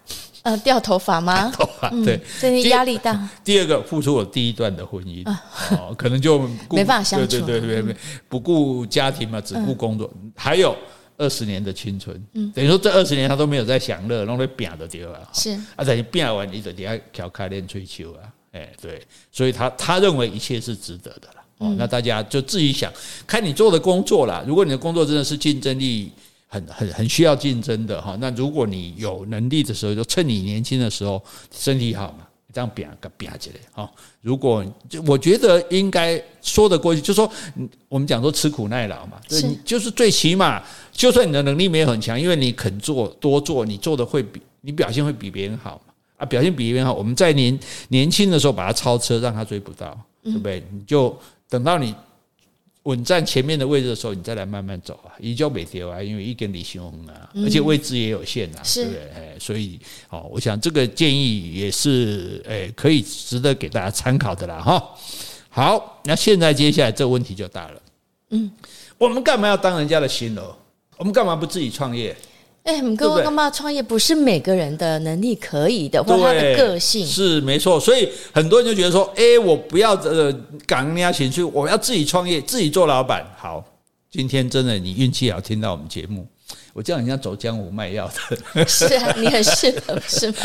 [SPEAKER 2] 呃，掉头发吗？
[SPEAKER 1] 头发对，
[SPEAKER 2] 所以压力大。
[SPEAKER 1] 第二个，付出我第一段的婚姻哦，可能就
[SPEAKER 2] 没办法相处。
[SPEAKER 1] 对对对对，不顾家庭嘛，只顾工作。还有二十年的青春，等于说这二十年他都没有在享乐，弄得变的掉了。是啊，等于变完你就底下调开练追求啊，哎，对，所以他他认为一切是值得的了。哦，那大家就自己想，看你做的工作啦。如果你的工作真的是竞争力。很很很需要竞争的哈，那如果你有能力的时候，就趁你年轻的时候，身体好嘛，这样拼个拼起来哈。如果我觉得应该说得过去，就说我们讲说吃苦耐劳嘛，对，就是最起码，就算你的能力没有很强，因为你肯做多做，你做的会比你表现会比别人好嘛啊，表现比别人好，我们在年年轻的时候把他超车，让他追不到，对不对？你就等到你。稳占前面的位置的时候，你再来慢慢走啊，依旧没丢啊，因为一根离胸啊，而且位置也有限啊，对不对？所以哦，我想这个建议也是诶，可以值得给大家参考的啦哈。好，那现在接下来这个问题就大了，嗯，我们干嘛要当人家的新楼？我们干嘛不自己创业？
[SPEAKER 2] 哎，你跟我干嘛创业？不是每个人的能力可以的，或他的个性
[SPEAKER 1] 是没错。所以很多人就觉得说：“哎，我不要呃赶人家情绪，我要自己创业，自己做老板。”好，今天真的你运气好，听到我们节目，我叫人家走江湖卖药的。
[SPEAKER 2] 是啊，你很适合，是吗？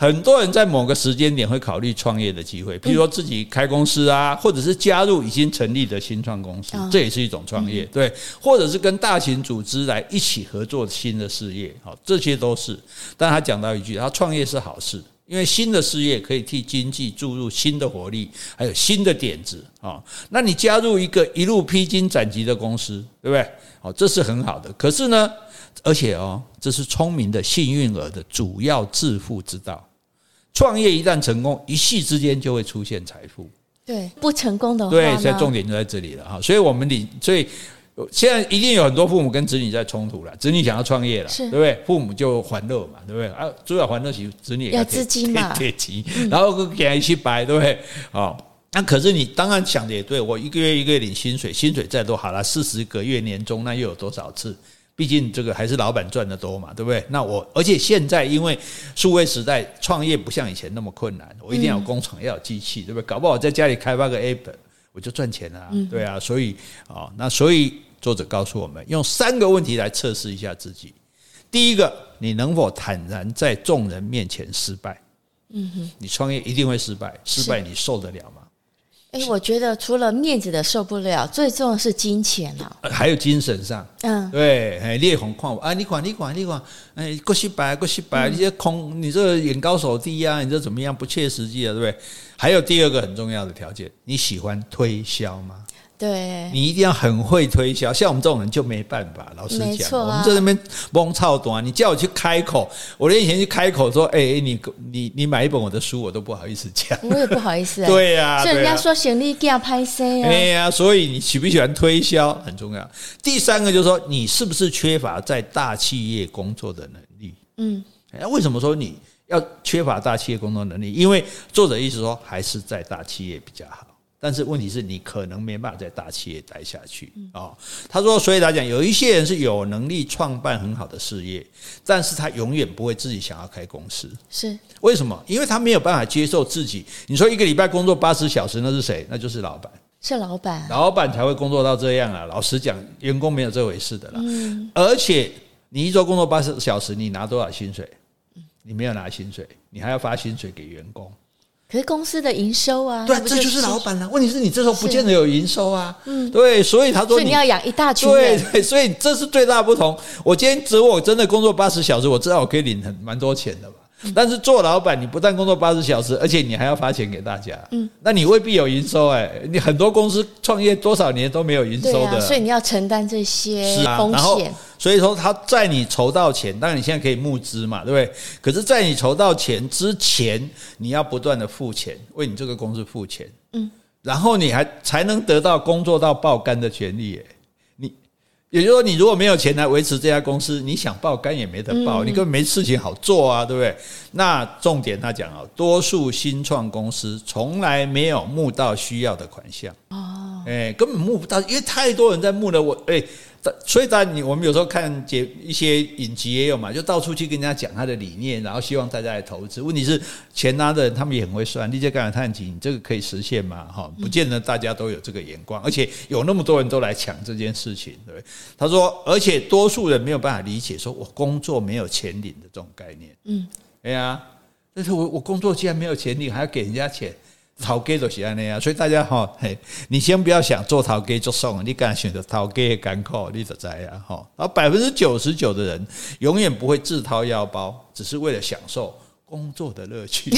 [SPEAKER 1] 很多人在某个时间点会考虑创业的机会，譬如说自己开公司啊，或者是加入已经成立的新创公司，这也是一种创业，对，或者是跟大型组织来一起合作新的事业，好，这些都是。但他讲到一句，他创业是好事，因为新的事业可以替经济注入新的活力，还有新的点子啊。那你加入一个一路披荆斩棘的公司，对不对？好，这是很好的。可是呢，而且哦，这是聪明的幸运儿的主要致富之道。创业一旦成功，一夕之间就会出现财富。
[SPEAKER 2] 对，不成功的话，
[SPEAKER 1] 对，现在重点就在这里了哈。所以，我们领，所以现在一定有很多父母跟子女在冲突了。子女想要创业了，是对不对？父母就还乐嘛，对不对？啊，主要还乐起，子女也
[SPEAKER 2] 要资金嘛，
[SPEAKER 1] 然后给他一起摆，对不对？哦，那可是你当然想的也对，我一个月一个月领薪水，薪水再多好了，四十个月年终，那又有多少次？毕竟这个还是老板赚的多嘛，对不对？那我而且现在因为数位时代，创业不像以前那么困难，我一定要有工厂，要有机器，对不对？搞不好在家里开发个 app，我就赚钱了、啊。对啊，所以啊，那所以作者告诉我们，用三个问题来测试一下自己。第一个，你能否坦然在众人面前失败？嗯哼，你创业一定会失败，失败你受得了吗？
[SPEAKER 2] 哎，我觉得除了面子的受不了，最重要的是金钱啊，
[SPEAKER 1] 还有精神上，嗯，对，哎，烈红矿啊，你管你管你管，哎，过失败过失败，你这空，你这眼高手低啊，你这怎么样？不切实际啊，对不对？还有第二个很重要的条件，你喜欢推销吗？
[SPEAKER 2] 对，
[SPEAKER 1] 你一定要很会推销，像我们这种人就没办法。老实讲，啊、我们在那边蒙操短，你叫我去开口，我连以前去开口说，哎、欸，你你你买一本我的书，我都不好意思讲。
[SPEAKER 2] 我也不好意思、欸。
[SPEAKER 1] 对呀、啊，
[SPEAKER 2] 所以人家说行李要拍 C 啊。
[SPEAKER 1] 对呀、啊，所以你喜不喜欢推销很重要。第三个就是说，你是不是缺乏在大企业工作的能力？嗯，那为什么说你要缺乏大企业工作能力？因为作者意思说，还是在大企业比较好。但是问题是你可能没办法在大企业待下去啊。他说，所以来讲，有一些人是有能力创办很好的事业，但是他永远不会自己想要开公司。
[SPEAKER 2] 是
[SPEAKER 1] 为什么？因为他没有办法接受自己。你说一个礼拜工作八十小时，那是谁？那就是老板。
[SPEAKER 2] 是老板，
[SPEAKER 1] 老板才会工作到这样啊。老实讲，员工没有这回事的啦。嗯。而且你一周工作八十小时，你拿多少薪水？你没有拿薪水，你还要发薪水给员工。
[SPEAKER 2] 可是公司的营收啊，
[SPEAKER 1] 对，这就是老板了。问题是你这时候不见得有营收啊，嗯，对，所以他说你，
[SPEAKER 2] 你要养一大群，
[SPEAKER 1] 对对，所以这是最大不同。我今天只我真的工作八十小时，我知道我可以领很蛮多钱的吧。但是做老板，你不但工作八十小时，而且你还要发钱给大家。嗯，那你未必有营收哎。你很多公司创业多少年都没有营收的，
[SPEAKER 2] 所以你要承担这些风险。
[SPEAKER 1] 所以说他在你筹到钱，当然你现在可以募资嘛，对不对？可是，在你筹到钱之前，你要不断的付钱，为你这个公司付钱。嗯，然后你还才能得到工作到爆肝的权利。也就是说，你如果没有钱来维持这家公司，你想爆肝也没得爆，你根本没事情好做啊，对不对？那重点他讲啊，多数新创公司从来没有募到需要的款项哦，哎，根本募不到，因为太多人在募了，我哎。所以，当然，你我们有时候看节一些影集也有嘛，就到处去跟人家讲他的理念，然后希望大家来投资。问题是，钱拿的人他们也很会算，你这干了探底，你这个可以实现吗？哈，不见得大家都有这个眼光，而且有那么多人都来抢这件事情，对不对？他说，而且多数人没有办法理解，说我工作没有钱领的这种概念。嗯，哎呀，但是我我工作既然没有钱领，还要给人家钱。头家就是安尼啊，所以大家哈，嘿，你先不要想做头家就送，你敢选择头家的甘苦，你就知啊，哈。然后百分之九十九的人永远不会自掏腰包，只是为了享受工作的乐趣。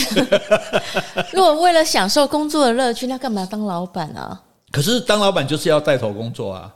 [SPEAKER 2] 如果为了享受工作的乐趣，那干嘛当老板啊？
[SPEAKER 1] 可是当老板就是要带头工作啊。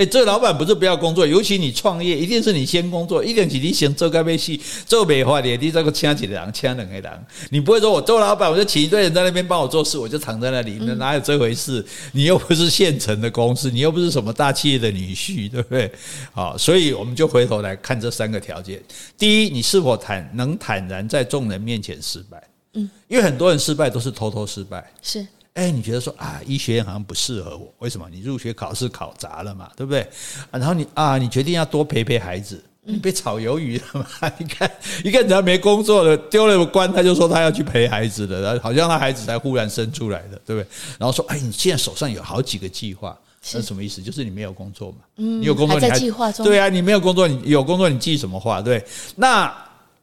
[SPEAKER 1] 哎，这个老板不是不要工作，尤其你创业，一定是你先工作，一定是你先做该被戏，做美化的，你这个请几个人，请两个人，你不会说我做老板，我就请一堆人在那边帮我做事，我就躺在那里，那哪有这回事？你又不是现成的公司，你又不是什么大企业的女婿，对不对？好，所以我们就回头来看这三个条件：第一，你是否坦能坦然在众人面前失败？嗯，因为很多人失败都是偷偷失败，
[SPEAKER 2] 是。
[SPEAKER 1] 哎，你觉得说啊，医学院好像不适合我，为什么？你入学考试考砸了嘛，对不对？然后你啊，你决定要多陪陪孩子，你被炒鱿鱼了嘛？你看，一个人家没工作了，丢了个官，他就说他要去陪孩子的，然后好像他孩子才忽然生出来的，对不对？然后说，哎，你现在手上有好几个计划，那什么意思？就是你没有工作嘛？嗯，你有工作你
[SPEAKER 2] 还，计划中？
[SPEAKER 1] 对啊，你没有工作，你有工作，你计什么话？对。那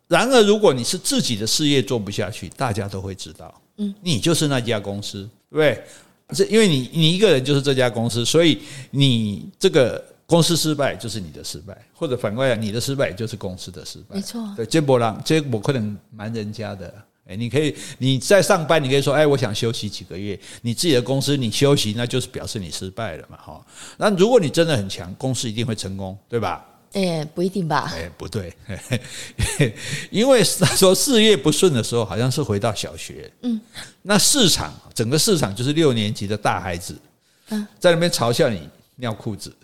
[SPEAKER 1] 然而，如果你是自己的事业做不下去，大家都会知道，嗯，你就是那家公司。对，是因为你你一个人就是这家公司，所以你这个公司失败就是你的失败，或者反过来讲，你的失败就是公司的失败。
[SPEAKER 2] 没错，
[SPEAKER 1] 对，这波浪这我可能瞒人家的。哎，你可以你在上班，你可以说，哎，我想休息几个月。你自己的公司你休息，那就是表示你失败了嘛，哈。那如果你真的很强，公司一定会成功，对吧？
[SPEAKER 2] 哎，不一定吧？
[SPEAKER 1] 哎，不对，因为他说事业不顺的时候，好像是回到小学。嗯，那市场整个市场就是六年级的大孩子，嗯，在那边嘲笑你尿裤子。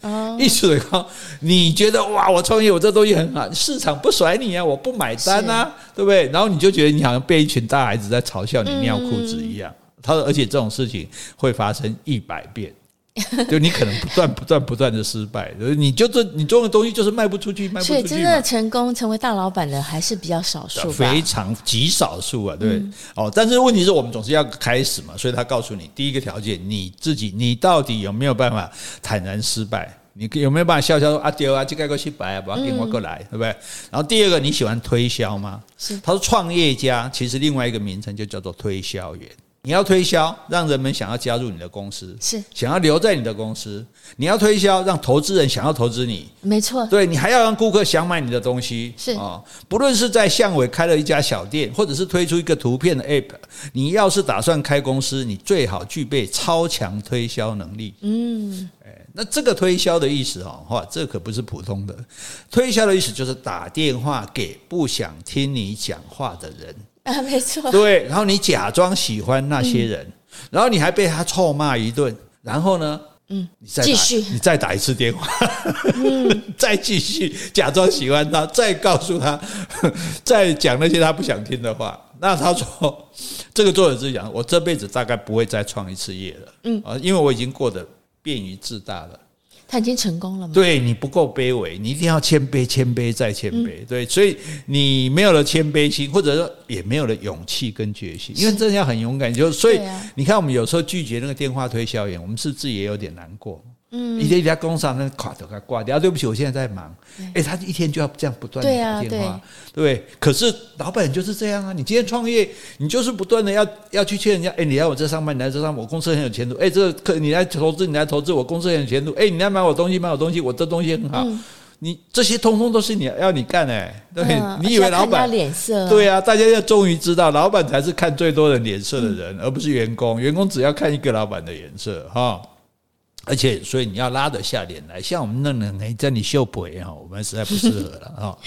[SPEAKER 1] 哦，意思是说，你觉得哇，我创业我这东西很好，市场不甩你啊，我不买单啊，对不对？然后你就觉得你好像被一群大孩子在嘲笑你尿裤子一样。他说，而且这种事情会发生一百遍。就你可能不断不断不断的失败，你就这你做的东西就是卖不出去，卖不出去。
[SPEAKER 2] 所以真的成功成为大老板的还是比较少数，
[SPEAKER 1] 非常极少数啊，对，嗯、哦。但是问题是我们总是要开始嘛，所以他告诉你第一个条件，你自己你到底有没有办法坦然失败？你有没有办法笑笑说啊丢啊，这个过去摆啊，不要跟我过来，对不对？然后第二个，你喜欢推销吗？是。他说创业家其实另外一个名称就叫做推销员。你要推销，让人们想要加入你的公司，是想要留在你的公司。你要推销，让投资人想要投资你，
[SPEAKER 2] 没错。
[SPEAKER 1] 对，你还要让顾客想买你的东西，是啊。不论是在巷尾开了一家小店，或者是推出一个图片的 App，你要是打算开公司，你最好具备超强推销能力。嗯，那这个推销的意思哈，哇，这可不是普通的。推销的意思就是打电话给不想听你讲话的人。
[SPEAKER 2] 啊，没错。
[SPEAKER 1] 对，然后你假装喜欢那些人，嗯、然后你还被他臭骂一顿，然后呢，嗯，你再继续，你再打一次电话，嗯，再继续假装喜欢他，再告诉他，再讲那些他不想听的话。那他说，这个作者是讲，我这辈子大概不会再创一次业了，嗯，啊，因为我已经过得便于自大了。
[SPEAKER 2] 他已经成功了吗？
[SPEAKER 1] 对，你不够卑微，你一定要谦卑，谦卑再谦卑。嗯、对，所以你没有了谦卑心，或者说也没有了勇气跟决心，因为真的要很勇敢。就所以你看，我们有时候拒绝那个电话推销员，我们是不是也有点难过？嗯，一天一家公司那垮都给挂掉，对不起，我现在在忙。哎，他一天就要这样不断的打电话，对。可是老板就是这样啊，你今天创业，你就是不断的要要去劝人家，哎，你来我这上班，你来这上班，我公司很有前途。哎，这个客你来投资，你来投资，我公司很有前途。哎，你来买我东西，买我东西，我这东西很好。你这些通通都是你要你干哎，对，你以为老板
[SPEAKER 2] 脸色？
[SPEAKER 1] 对啊，大家要终于知道，老板才是看最多人脸色的人，而不是员工。员工只要看一个老板的颜色，哈。而且，所以你要拉得下脸来，像我们那人哎，在你秀腿哈，我们实在不适合了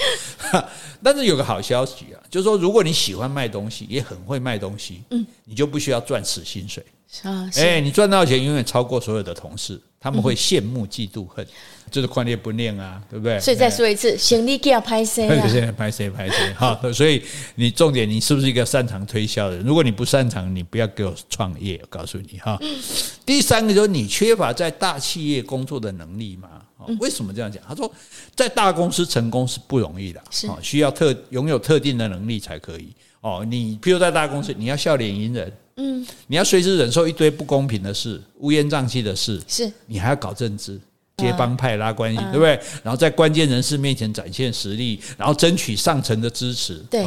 [SPEAKER 1] 哈。但是有个好消息啊，就是说，如果你喜欢卖东西，也很会卖东西，嗯，你就不需要赚死薪水啊。哎，你赚到钱永远超过所有的同事，他们会羡慕、嫉妒、恨。就是宽列不念啊，对不对？
[SPEAKER 2] 所以再说一次，行李给要拍谁啊？
[SPEAKER 1] 拍谁拍谁哈。所以你重点，你是不是一个擅长推销的人？如果你不擅长，你不要给我创业。我告诉你哈。第三个就是你缺乏在大企业工作的能力嘛？为什么这样讲？他说，在大公司成功是不容易的，是需要特拥有特定的能力才可以。哦，你譬如在大公司，你要笑脸迎人，嗯，你要随时忍受一堆不公平的事、乌烟瘴气的事，是你还要搞政治。接帮派拉关系，对不对？然后在关键人士面前展现实力，然后争取上层的支持，对，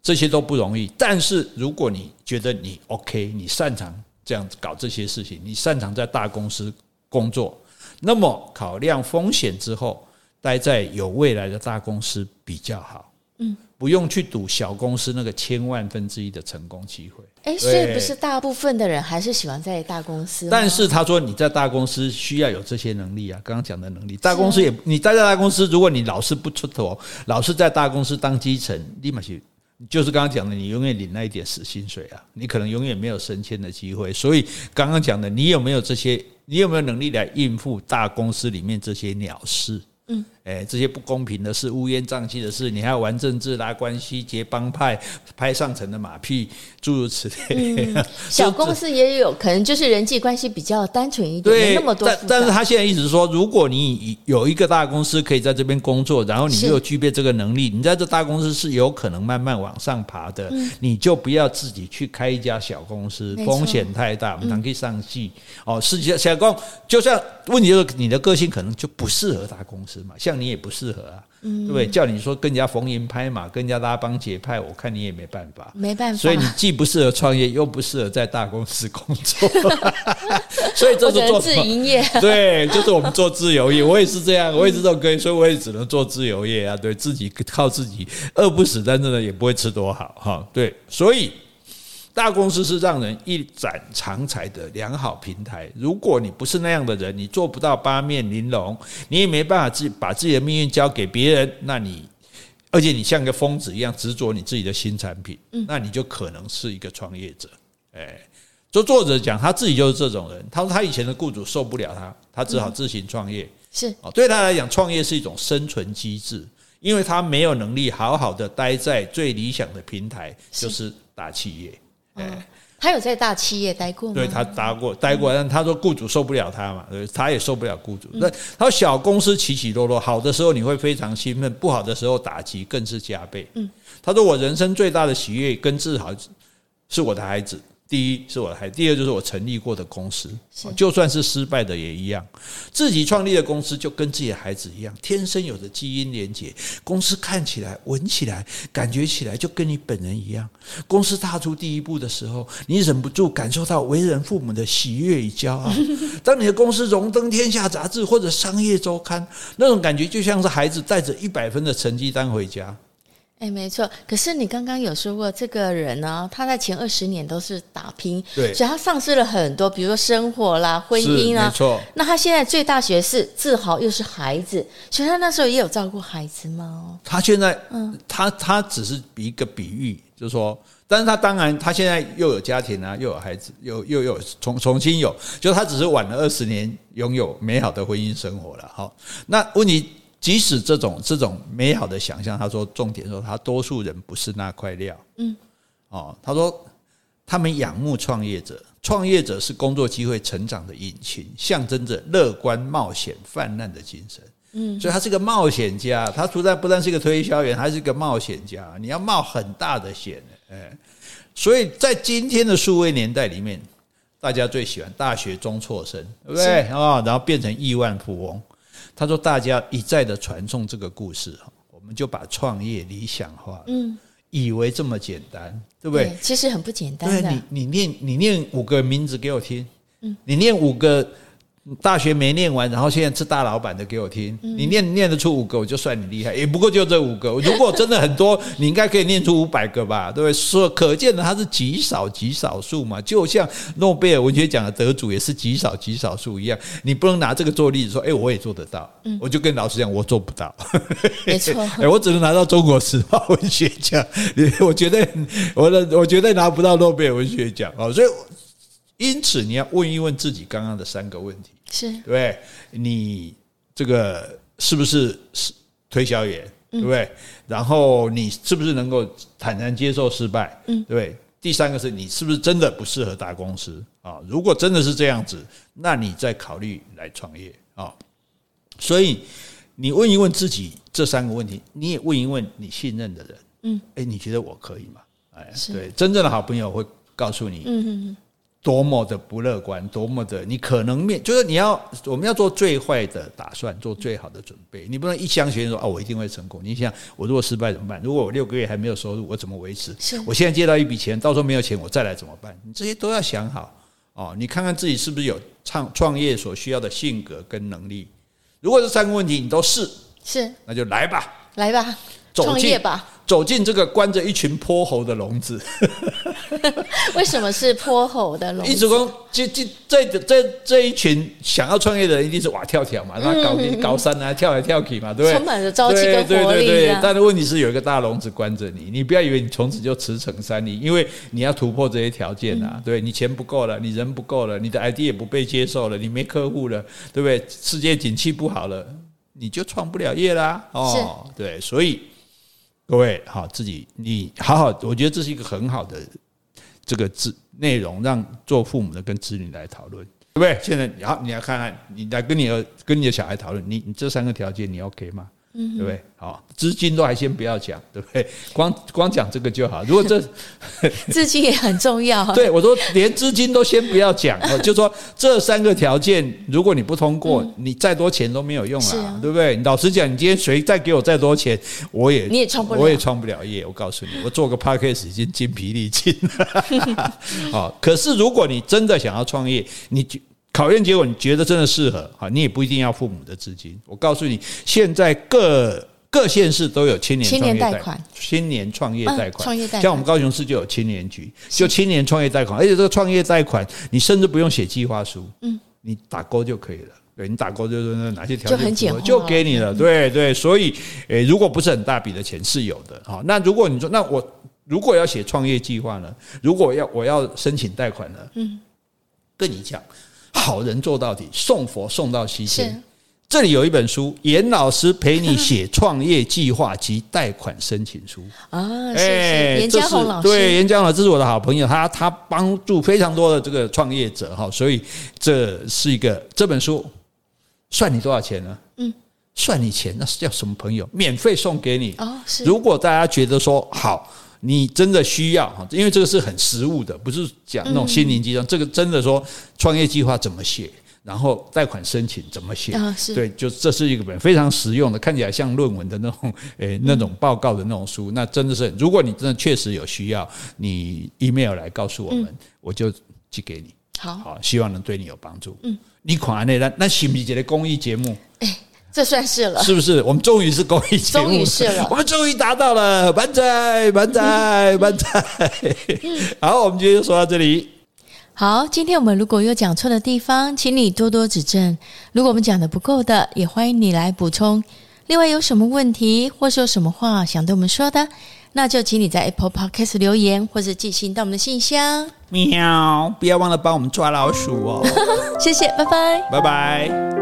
[SPEAKER 1] 这些都不容易。但是如果你觉得你 OK，你擅长这样子搞这些事情，你擅长在大公司工作，那么考量风险之后，待在有未来的大公司比较好。嗯。不用去赌小公司那个千万分之一的成功机会。
[SPEAKER 2] 哎，所以不是大部分的人还是喜欢在大公司。
[SPEAKER 1] 但是他说你在大公司需要有这些能力啊，刚刚讲的能力。大公司也，你待在大公司，如果你老是不出头，老是在大公司当基层，立马去，就是刚刚讲的，你永远领那一点死薪水啊，你可能永远没有升迁的机会。所以刚刚讲的，你有没有这些？你有没有能力来应付大公司里面这些鸟事？嗯，哎，这些不公平的事、乌烟瘴气的事，你还要玩政治、拉关系、结帮派、拍上层的马屁，诸如此类。
[SPEAKER 2] 嗯、小公司也有可能就是人际关系比较单纯一点，对没那么多。
[SPEAKER 1] 但但是他现在意思是说，如果你有一个大公司可以在这边工作，然后你又具备这个能力，你在这大公司是有可能慢慢往上爬的。嗯、你就不要自己去开一家小公司，风险太大，我们常可以上戏。嗯、哦，实际上小公就像问题就是你的个性可能就不适合大公司嘛。像你也不适合啊，对不对？叫你说跟人家逢迎拍马，跟人家拉帮结派，我看你也没办法，
[SPEAKER 2] 没办法。
[SPEAKER 1] 所以你既不适合创业，又不适合在大公司工作，所以这是做
[SPEAKER 2] 自营业。
[SPEAKER 1] 对，就是我们做自由业，我也是这样，我也是这种个性，所以我也只能做自由业啊。对自己靠自己，饿不死，但是呢，也不会吃多好哈。对，所以。大公司是让人一展长才的良好平台。如果你不是那样的人，你做不到八面玲珑，你也没办法自把自己的命运交给别人。那你，而且你像个疯子一样执着你自己的新产品，那你就可能是一个创业者。哎，就作者讲他自己就是这种人。他说他以前的雇主受不了他，他只好自行创业。是哦，对他来讲，创业是一种生存机制，因为他没有能力好好的待在最理想的平台，就是大企业。哎，
[SPEAKER 2] 他有在大企业待过吗？
[SPEAKER 1] 对，他待过，待过，但他说雇主受不了他嘛，对，他也受不了雇主。那他说小公司起起落落，好的时候你会非常兴奋，不好的时候打击更是加倍。嗯，他说我人生最大的喜悦跟自豪是我的孩子。第一是我的孩子，第二就是我成立过的公司，就算是失败的也一样。自己创立的公司就跟自己的孩子一样，天生有着基因连接。公司看起来、闻起来、感觉起来就跟你本人一样。公司踏出第一步的时候，你忍不住感受到为人父母的喜悦与骄傲。当你的公司荣登天下杂志或者商业周刊，那种感觉就像是孩子带着一百分的成绩单回家。
[SPEAKER 2] 哎，没错。可是你刚刚有说过，这个人呢，他在前二十年都是打拼，
[SPEAKER 1] 对，
[SPEAKER 2] 所以他丧失了很多，比如说生活啦、婚姻啊。
[SPEAKER 1] 没错。
[SPEAKER 2] 那他现在最大学是自豪，又是孩子，所以他那时候也有照顾孩子吗？
[SPEAKER 1] 他现在，嗯，他他只是一个比喻，就是说，但是他当然，他现在又有家庭啊，又有孩子，又又有重重新有，就他只是晚了二十年拥有美好的婚姻生活了。好，那问题。即使这种这种美好的想象，他说重点说他多数人不是那块料。嗯，哦，他说他们仰慕创业者，创业者是工作机会成长的引擎，象征着乐观冒险泛滥的精神。嗯，所以他是个冒险家，他不但不但是一个推销员，还是一个冒险家。你要冒很大的险，哎，所以在今天的数位年代里面，大家最喜欢大学中辍生，对不对啊？然后变成亿万富翁。他说：“大家一再的传颂这个故事，我们就把创业理想化，嗯，以为这么简单，对不对？对，
[SPEAKER 2] 其实很不简单。
[SPEAKER 1] 对，你你念你念五个名字给我听，嗯，你念五个。”大学没念完，然后现在是大老板的，给我听。你念念得出五个，我就算你厉害。也不过就这五个。如果真的很多，你应该可以念出五百个吧？对不对？说可见的，它是极少极少数嘛。就像诺贝尔文学奖的得主也是极少极少数一样。你不能拿这个做例子说，哎，我也做得到。我就跟老师讲，我做不到。
[SPEAKER 2] 没错。
[SPEAKER 1] 哎，我只能拿到中国时报文学奖。我觉得我的，我绝对拿不到诺贝尔文学奖啊。所以。因此，你要问一问自己刚刚的三个问题：是对，你这个是不是是推销员，对不对？然后你是不是能够坦然接受失败，对不对？第三个是你是不是真的不适合大公司啊？如果真的是这样子，那你再考虑来创业啊。所以你问一问自己这三个问题，你也问一问你信任的人，嗯，哎，你觉得我可以吗？哎，对，真正的好朋友会告诉你，嗯嗯嗯多么的不乐观，多么的你可能面就是你要我们要做最坏的打算，做最好的准备。你不能一厢情愿说啊，我一定会成功。你想，我如果失败怎么办？如果我六个月还没有收入，我怎么维持？是我现在借到一笔钱，到时候没有钱，我再来怎么办？你这些都要想好哦。你看看自己是不是有创创业所需要的性格跟能力。如果这三个问题你都是是，那就来吧，
[SPEAKER 2] 来吧，创业吧。
[SPEAKER 1] 走进这个关着一群泼猴的笼子，
[SPEAKER 2] 为什么是泼猴的笼子？一直工，这这这这这一群想要创业的人，一定是哇跳跳嘛，那高高山啊，跳来跳去嘛，对不对？充满着朝气跟活力。
[SPEAKER 1] 对对对对，但是问题是有一个大笼子关着你，你不要以为你从此就驰骋山林，因为你要突破这些条件啊。对，你钱不够了，你人不够了，你的 idea 也不被接受了，你没客户了，对不对？世界景气不好了，你就创不了业啦。哦，对，所以。各位好，自己你好好，我觉得这是一个很好的这个字内容，让做父母的跟子女来讨论，对不对？现在好，你来看看，你来跟你的跟你的小孩讨论，你你这三个条件你 OK 吗？嗯，对不对？好，资金都还先不要讲，对不对？光光讲这个就好。如果这
[SPEAKER 2] 资金也很重要，
[SPEAKER 1] 对我说连资金都先不要讲，就说这三个条件，如果你不通过，你再多钱都没有用啊，对不对？老实讲，你今天谁再给我再多钱，我也
[SPEAKER 2] 你也创不了，
[SPEAKER 1] 我也创不了业。我告诉你，我做个 p a c k a g e 已经筋疲力尽了。好，可是如果你真的想要创业，你就。考验结果，你觉得真的适合？好，你也不一定要父母的资金。我告诉你，现在各各县市都有青年创业贷款，青年创业贷款，创业贷款。像我们高雄市就有青年局，就青年创业贷款。而且这个创业贷款，你甚至不用写计划书，嗯，你打勾就可以了。对，你打勾就是哪些条件就很简，就给你了。对对，所以，诶，如果不是很大笔的钱，是有的。好，那如果你说，那我如果要写创业计划呢？如果要我要申请贷款呢？嗯，跟你讲。好人做到底，送佛送到西天。这里有一本书，严老师陪你写创业计划及贷款申请书
[SPEAKER 2] 啊，谢谢严家宏老师。
[SPEAKER 1] 对，严家宏老师是我的好朋友，他他帮助非常多的这个创业者哈，所以这是一个这本书算你多少钱呢？嗯，算你钱，那是叫什么朋友？免费送给你哦。是，如果大家觉得说好，你真的需要哈，因为这个是很实务的，不是讲那种心灵鸡汤，这个真的说创业计划怎么写。然后贷款申请怎么写？啊、对，就这是一个本非常实用的，看起来像论文的那种，诶，那种报告的那种书。嗯、那真的是，如果你真的确实有需要，你 email 来告诉我们，嗯、我就寄给你。好，好，希望能对你有帮助。嗯，你看那那那是不是一个公益节目？
[SPEAKER 2] 诶，这算是了，
[SPEAKER 1] 是不是？我们终于是公益节目，
[SPEAKER 2] 终于是了，
[SPEAKER 1] 我们终于达到了，满载满载满载。好，我们今天就说到这里。
[SPEAKER 2] 好，今天我们如果有讲错的地方，请你多多指正。如果我们讲的不够的，也欢迎你来补充。另外，有什么问题或是有什么话想对我们说的，那就请你在 Apple Podcast 留言，或者寄信到我们的信箱。
[SPEAKER 1] 喵，不要忘了帮我们抓老鼠哦。
[SPEAKER 2] 谢谢，拜拜，
[SPEAKER 1] 拜拜。